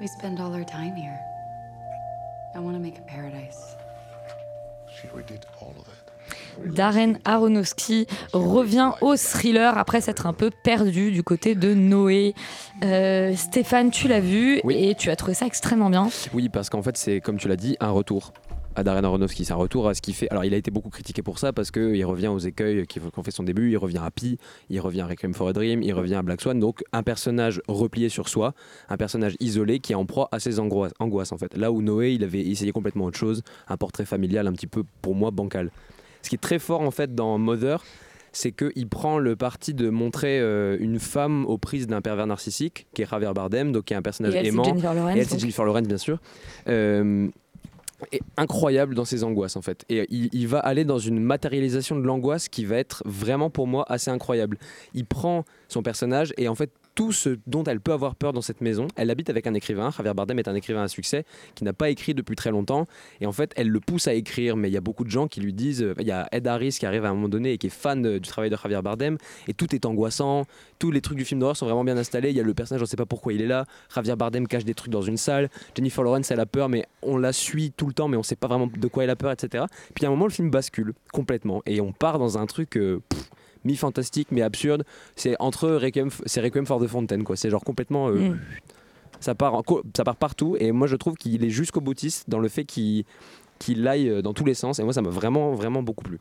We spend all our time here. I want to make a paradise. She already did all of that. Darren Aronofsky revient au thriller après s'être un peu perdu du côté de Noé. Euh, Stéphane, tu l'as vu et tu as trouvé ça extrêmement bien. Oui, parce qu'en fait, c'est comme tu l'as dit, un retour à Darren Aronofsky. C'est un retour à ce qu'il fait. Alors, il a été beaucoup critiqué pour ça parce qu'il revient aux écueils qui ont fait son début. Il revient à Pi, il revient à Requiem for a Dream, il revient à Black Swan. Donc, un personnage replié sur soi, un personnage isolé qui est en proie à ses angoisses, angoisses en fait. Là où Noé, il avait essayé complètement autre chose, un portrait familial un petit peu, pour moi, bancal. Ce qui est très fort en fait dans Mother, c'est qu'il prend le parti de montrer euh, une femme aux prises d'un pervers narcissique, qui est Javier Bardem, donc qui est un personnage Et aimant. Et elle, c'est. Jennifer Lawrence, bien sûr. Euh, est incroyable dans ses angoisses en fait. Et il, il va aller dans une matérialisation de l'angoisse qui va être vraiment pour moi assez incroyable. Il prend son personnage et en fait tout ce dont elle peut avoir peur dans cette maison. Elle habite avec un écrivain. Javier Bardem est un écrivain à succès qui n'a pas écrit depuis très longtemps. Et en fait, elle le pousse à écrire. Mais il y a beaucoup de gens qui lui disent. euh, Il y a Ed Harris qui arrive à un moment donné et qui est fan de- du travail de Javier Bardem. Et tout est angoissant. Tous les trucs du film d'horreur sont vraiment bien installés. Il y a le personnage, on ne sait pas pourquoi il est là. Javier Bardem cache des trucs dans une salle. Jennifer Lawrence, elle a peur, mais on la suit tout le temps, mais on ne sait pas vraiment de quoi elle a peur, etc. Puis à un moment, le film bascule complètement. Et on part dans un truc. euh, mi-fantastique mais absurde c'est entre Requiem, c'est Requiem for the Fountain quoi. C'est genre complètement euh, Mm. ça part en co- ça part partout et moi je trouve qu'il est jusqu'au boutiste dans le fait qu'il qu'il aille euh, dans tous les sens et moi ça m'a vraiment vraiment beaucoup plu.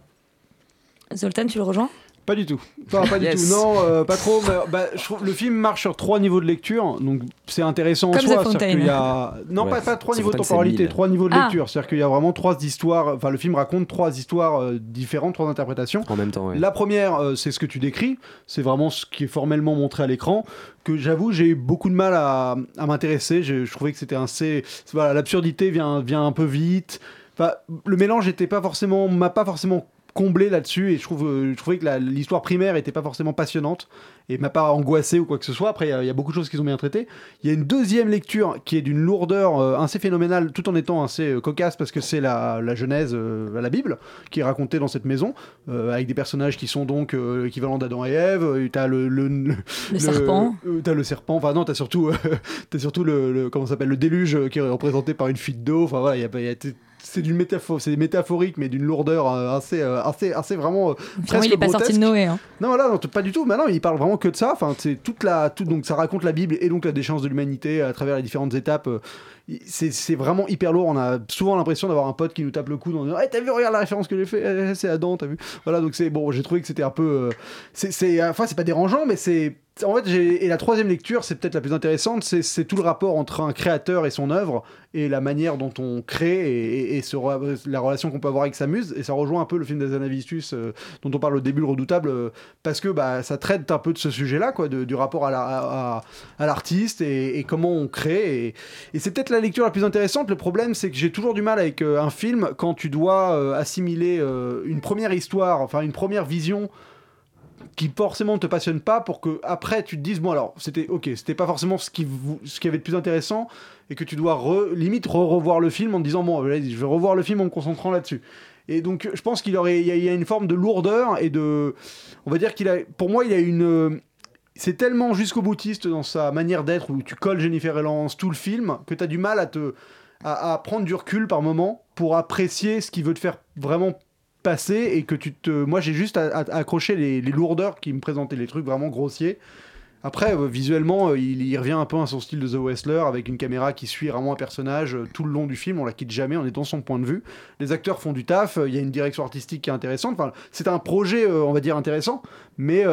Zoltan, tu le rejoins? Pas du tout. Enfin, pas Yes. du tout. Non, euh, pas trop. Mais, bah, je trouve le film marche sur trois niveaux de lecture, donc c'est intéressant Comme en soi. Qu'il y a non Ouais. pas, pas trois niveaux de temporalité, trois niveaux de Ah. lecture. C'est-à-dire qu'il y a vraiment trois histoires. Enfin, le film raconte trois histoires euh, différentes, trois interprétations. en même temps ouais. La première, euh, c'est ce que tu décris, c'est vraiment ce qui est formellement montré à l'écran, que j'avoue, j'ai eu beaucoup de mal à, à m'intéresser. Je, je trouvais que c'était assez. Voilà, l'absurdité vient, vient un peu vite. Enfin, le mélange était pas forcément, m'a pas forcément comblé là-dessus et je trouve euh, je trouvais que l'histoire primaire était pas forcément passionnante et m'a pas angoissé ou quoi que ce soit. Après il y a- il y, a beaucoup de choses qu'ils ont bien traitées. Il y a une deuxième lecture qui est d'une lourdeur euh, assez phénoménale tout en étant assez euh, cocasse parce que c'est la, la Genèse à la Bible qui est racontée dans cette maison avec des personnages qui sont donc équivalents d'Adam et Ève. T'as le, le, le, Le serpent. t'as le serpent. Enfin non t'as surtout t'as surtout le, comment s'appelle le déluge qui est représenté par une fuite d'eau. Enfin voilà il y a, y a- c'est d'une métaphore c'est métaphorique mais d'une lourdeur euh, assez euh, assez assez vraiment euh, Finalement, presque il est pas sorti de Noé. hein. Non, voilà, non, pas du tout. Mais non, il parle vraiment que de ça. Enfin, c'est toute la, tout, donc ça raconte la Bible et donc la déchéance de l'humanité à travers les différentes étapes. C'est vraiment hyper lourd. On a souvent l'impression d'avoir un pote qui nous tape le coude en disant hey, T'as vu, regarde la référence que j'ai fait, Eh, c'est Adam, t'as vu Voilà, donc c'est bon, j'ai trouvé que c'était un peu. euh, c'est enfin, c'est pas dérangeant, mais c'est. En fait, et la troisième lecture, c'est peut-être la plus intéressante, c'est tout le rapport entre un créateur et son œuvre, et la manière dont on crée, et, la relation qu'on peut avoir avec sa muse, et ça rejoint un peu le film d'Azanavicius euh, dont on parle au début, le redoutable, euh, parce que bah, ça traite un peu de ce sujet-là, du rapport à la- à- à- à l'artiste et, et comment on crée. Et c'est peut-être la lecture la plus intéressante. Le problème, c'est que j'ai toujours du mal avec euh, un film quand tu dois euh, assimiler euh, une première histoire, enfin une première vision qui forcément ne te passionne pas pour que après tu te dises bon alors c'était ok c'était pas forcément ce qui ce qui avait de plus intéressant et que tu dois limite re- revoir le film en te disant bon je vais revoir le film en me concentrant là-dessus et donc je pense qu'il aurait il y, a- une forme de lourdeur et de on va dire qu'il a pour moi il a une c'est tellement jusqu'au boutiste dans sa manière d'être où tu colles Jennifer Lawrence tout le film que tu as du mal à te à, prendre du recul par moment pour apprécier ce qu'il veut te faire vraiment passer et que tu te moi j'ai juste à, à- accrocher les, lourdeurs qui me présentaient les trucs vraiment grossiers. Après euh, visuellement euh, il, revient un peu à son style de The Wrestler avec une caméra qui suit vraiment un personnage euh, tout le long du film on la quitte jamais on est dans son point de vue. Les acteurs font du taf il y a une direction artistique qui est intéressante enfin c'est un projet on va dire intéressant mais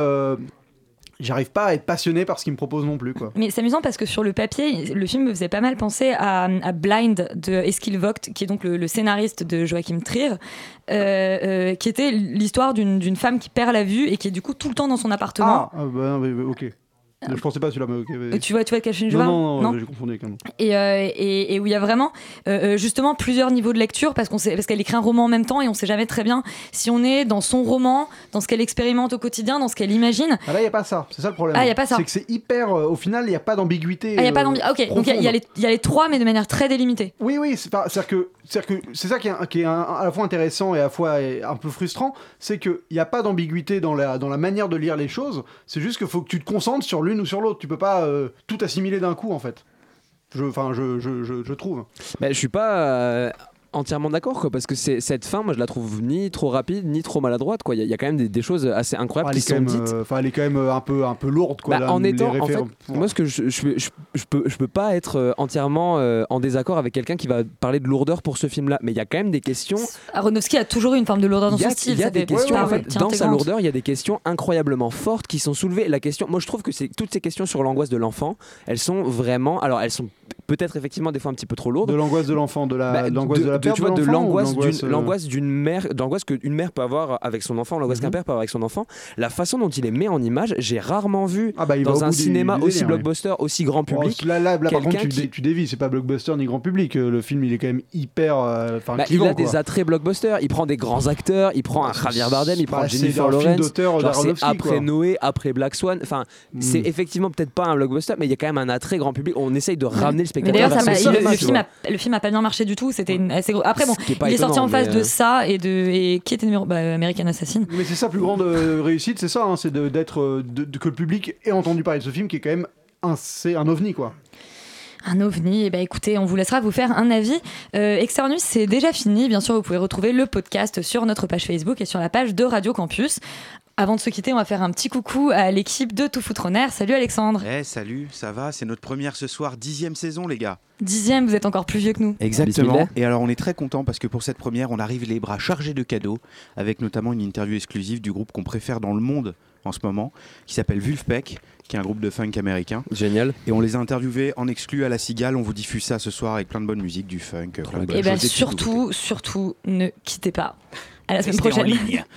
j'arrive pas à être passionné par ce qu'il me propose non plus quoi Mais c'est amusant parce que sur le papier, le film me faisait pas mal penser à, à Blind de Eskil Vogt, qui est donc le, le scénariste de Joachim Trier, euh, euh, qui était l'histoire d'une femme qui perd la vue et qui est du coup tout le temps dans son appartement. ah, ah, bah, ok je pensais pas celui-là mais ok mais- Tu vois, tu vois de quelle chaîne je non, parle non, non, j'ai confondu un autre. et, euh, et, et où il y a vraiment euh, euh, justement plusieurs niveaux de lecture parce qu'on sait parce qu'elle écrit un roman en même temps et on sait jamais très bien si on est dans son roman, dans ce qu'elle expérimente au quotidien, dans ce qu'elle imagine. Ah là, il n'y a pas ça. C'est ça le problème. Ah, y a pas ça. C'est que c'est hyper. euh, au final, il n'y a pas d'ambiguïté. Ah, il y a pas euh, d'ambi- ah, ok, donc il y a- il y, les- il y a les trois mais de manière très délimitée. Oui, oui, c'est pas- c'est-à-dire que c'est-à-dire que c'est ça qui est, qui est un- à la fois intéressant et à la fois un peu frustrant, c'est qu'il n'y a pas d'ambiguïté dans la, dans la manière de lire les choses, c'est juste qu'il faut que tu te concentres sur l'une ou sur l'autre, tu peux pas euh, tout assimiler d'un coup en fait. Je, enfin, je, je, je, je trouve. Mais je suis pas euh, entièrement d'accord quoi parce que c'est cette fin moi je la trouve ni trop rapide ni trop maladroite quoi il y, a- il y a quand même des, des choses assez incroyables est qui sont même, dites euh, enfin, elle est quand même euh, un peu, un peu lourde quoi. Bah, là, en étant, en fait, références. moi ce que je, je, je, je peux, je peux pas être euh, entièrement euh, en désaccord avec quelqu'un qui va parler de lourdeur pour ce film-là, mais il y a quand même des questions. Aronofsky a toujours eu une forme de lourdeur dans a, son style. il y a des questions en fait, dans sa lourdeur, il y a des questions incroyablement fortes qui sont soulevées. La question, moi je trouve que c'est toutes ces questions sur l'angoisse de l'enfant, elles sont vraiment, alors elles sont peut-être effectivement des fois un petit peu trop lourde. De l'angoisse de l'enfant, de la, Bah, de l'angoisse de, la perte tu vois, de l'angoisse d'une l'angoisse, euh, l'angoisse d'une mère l'angoisse qu'une mère peut avoir avec son enfant l'angoisse Mhm. qu'un père peut avoir avec son enfant la façon dont il est mis en image j'ai rarement vu Ah bah, dans un cinéma aussi délire, blockbuster aussi grand public Oh, là, là, là, par contre, tu, dé- tu dévis, c'est pas blockbuster ni grand public. euh, Le film, il est quand même hyper. euh, Bah, il a des attraits blockbuster, il prend des grands acteurs, il prend un Javier Bardem, il prend Jennifer Lawrence. après. Noé, après Black Swan. Enfin, c'est Mm. effectivement peut-être pas un blockbuster, mais il y a quand même un attrait grand public. On essaye de ramener le Mais spectateur. d'ailleurs, ça le, film a, le film a pas bien marché du tout. C'était assez gros. Après, bon, est il est sorti en face mais, de euh, ça et de et qui était numéro bah, American Assassin. Mais c'est sa plus grande euh, réussite, c'est ça, hein, c'est de- d'être euh, de, de- que le public ait entendu parler de ce film qui est quand même un, c'est un ovni quoi. Un ovni, et ben écoutez, on vous laissera vous faire un avis. Euh, Externus, c'est déjà fini. Bien sûr, vous pouvez retrouver le podcast sur notre page Facebook et sur la page de Radio Campus. Avant de se quitter, on va faire un petit coucou à l'équipe de Tout Foutre en Air. Salut Alexandre. Eh salut, ça va C'est notre première ce soir, dixième saison les gars. Dixième, vous êtes encore plus vieux que nous. Exactement. Et alors on est très content parce que pour cette première, on arrive les bras chargés de cadeaux, avec notamment une interview exclusive du groupe qu'on préfère dans le monde en ce moment, qui s'appelle Vulfpeck, qui est un groupe de funk américain. Génial. Et on les a interviewés en exclu à la Cigale. On vous diffuse ça ce soir avec plein de bonne musique, du funk, plein de bonnes Et ben petites nouveautés. surtout, surtout, ne quittez pas. À la semaine prochaine. ligne.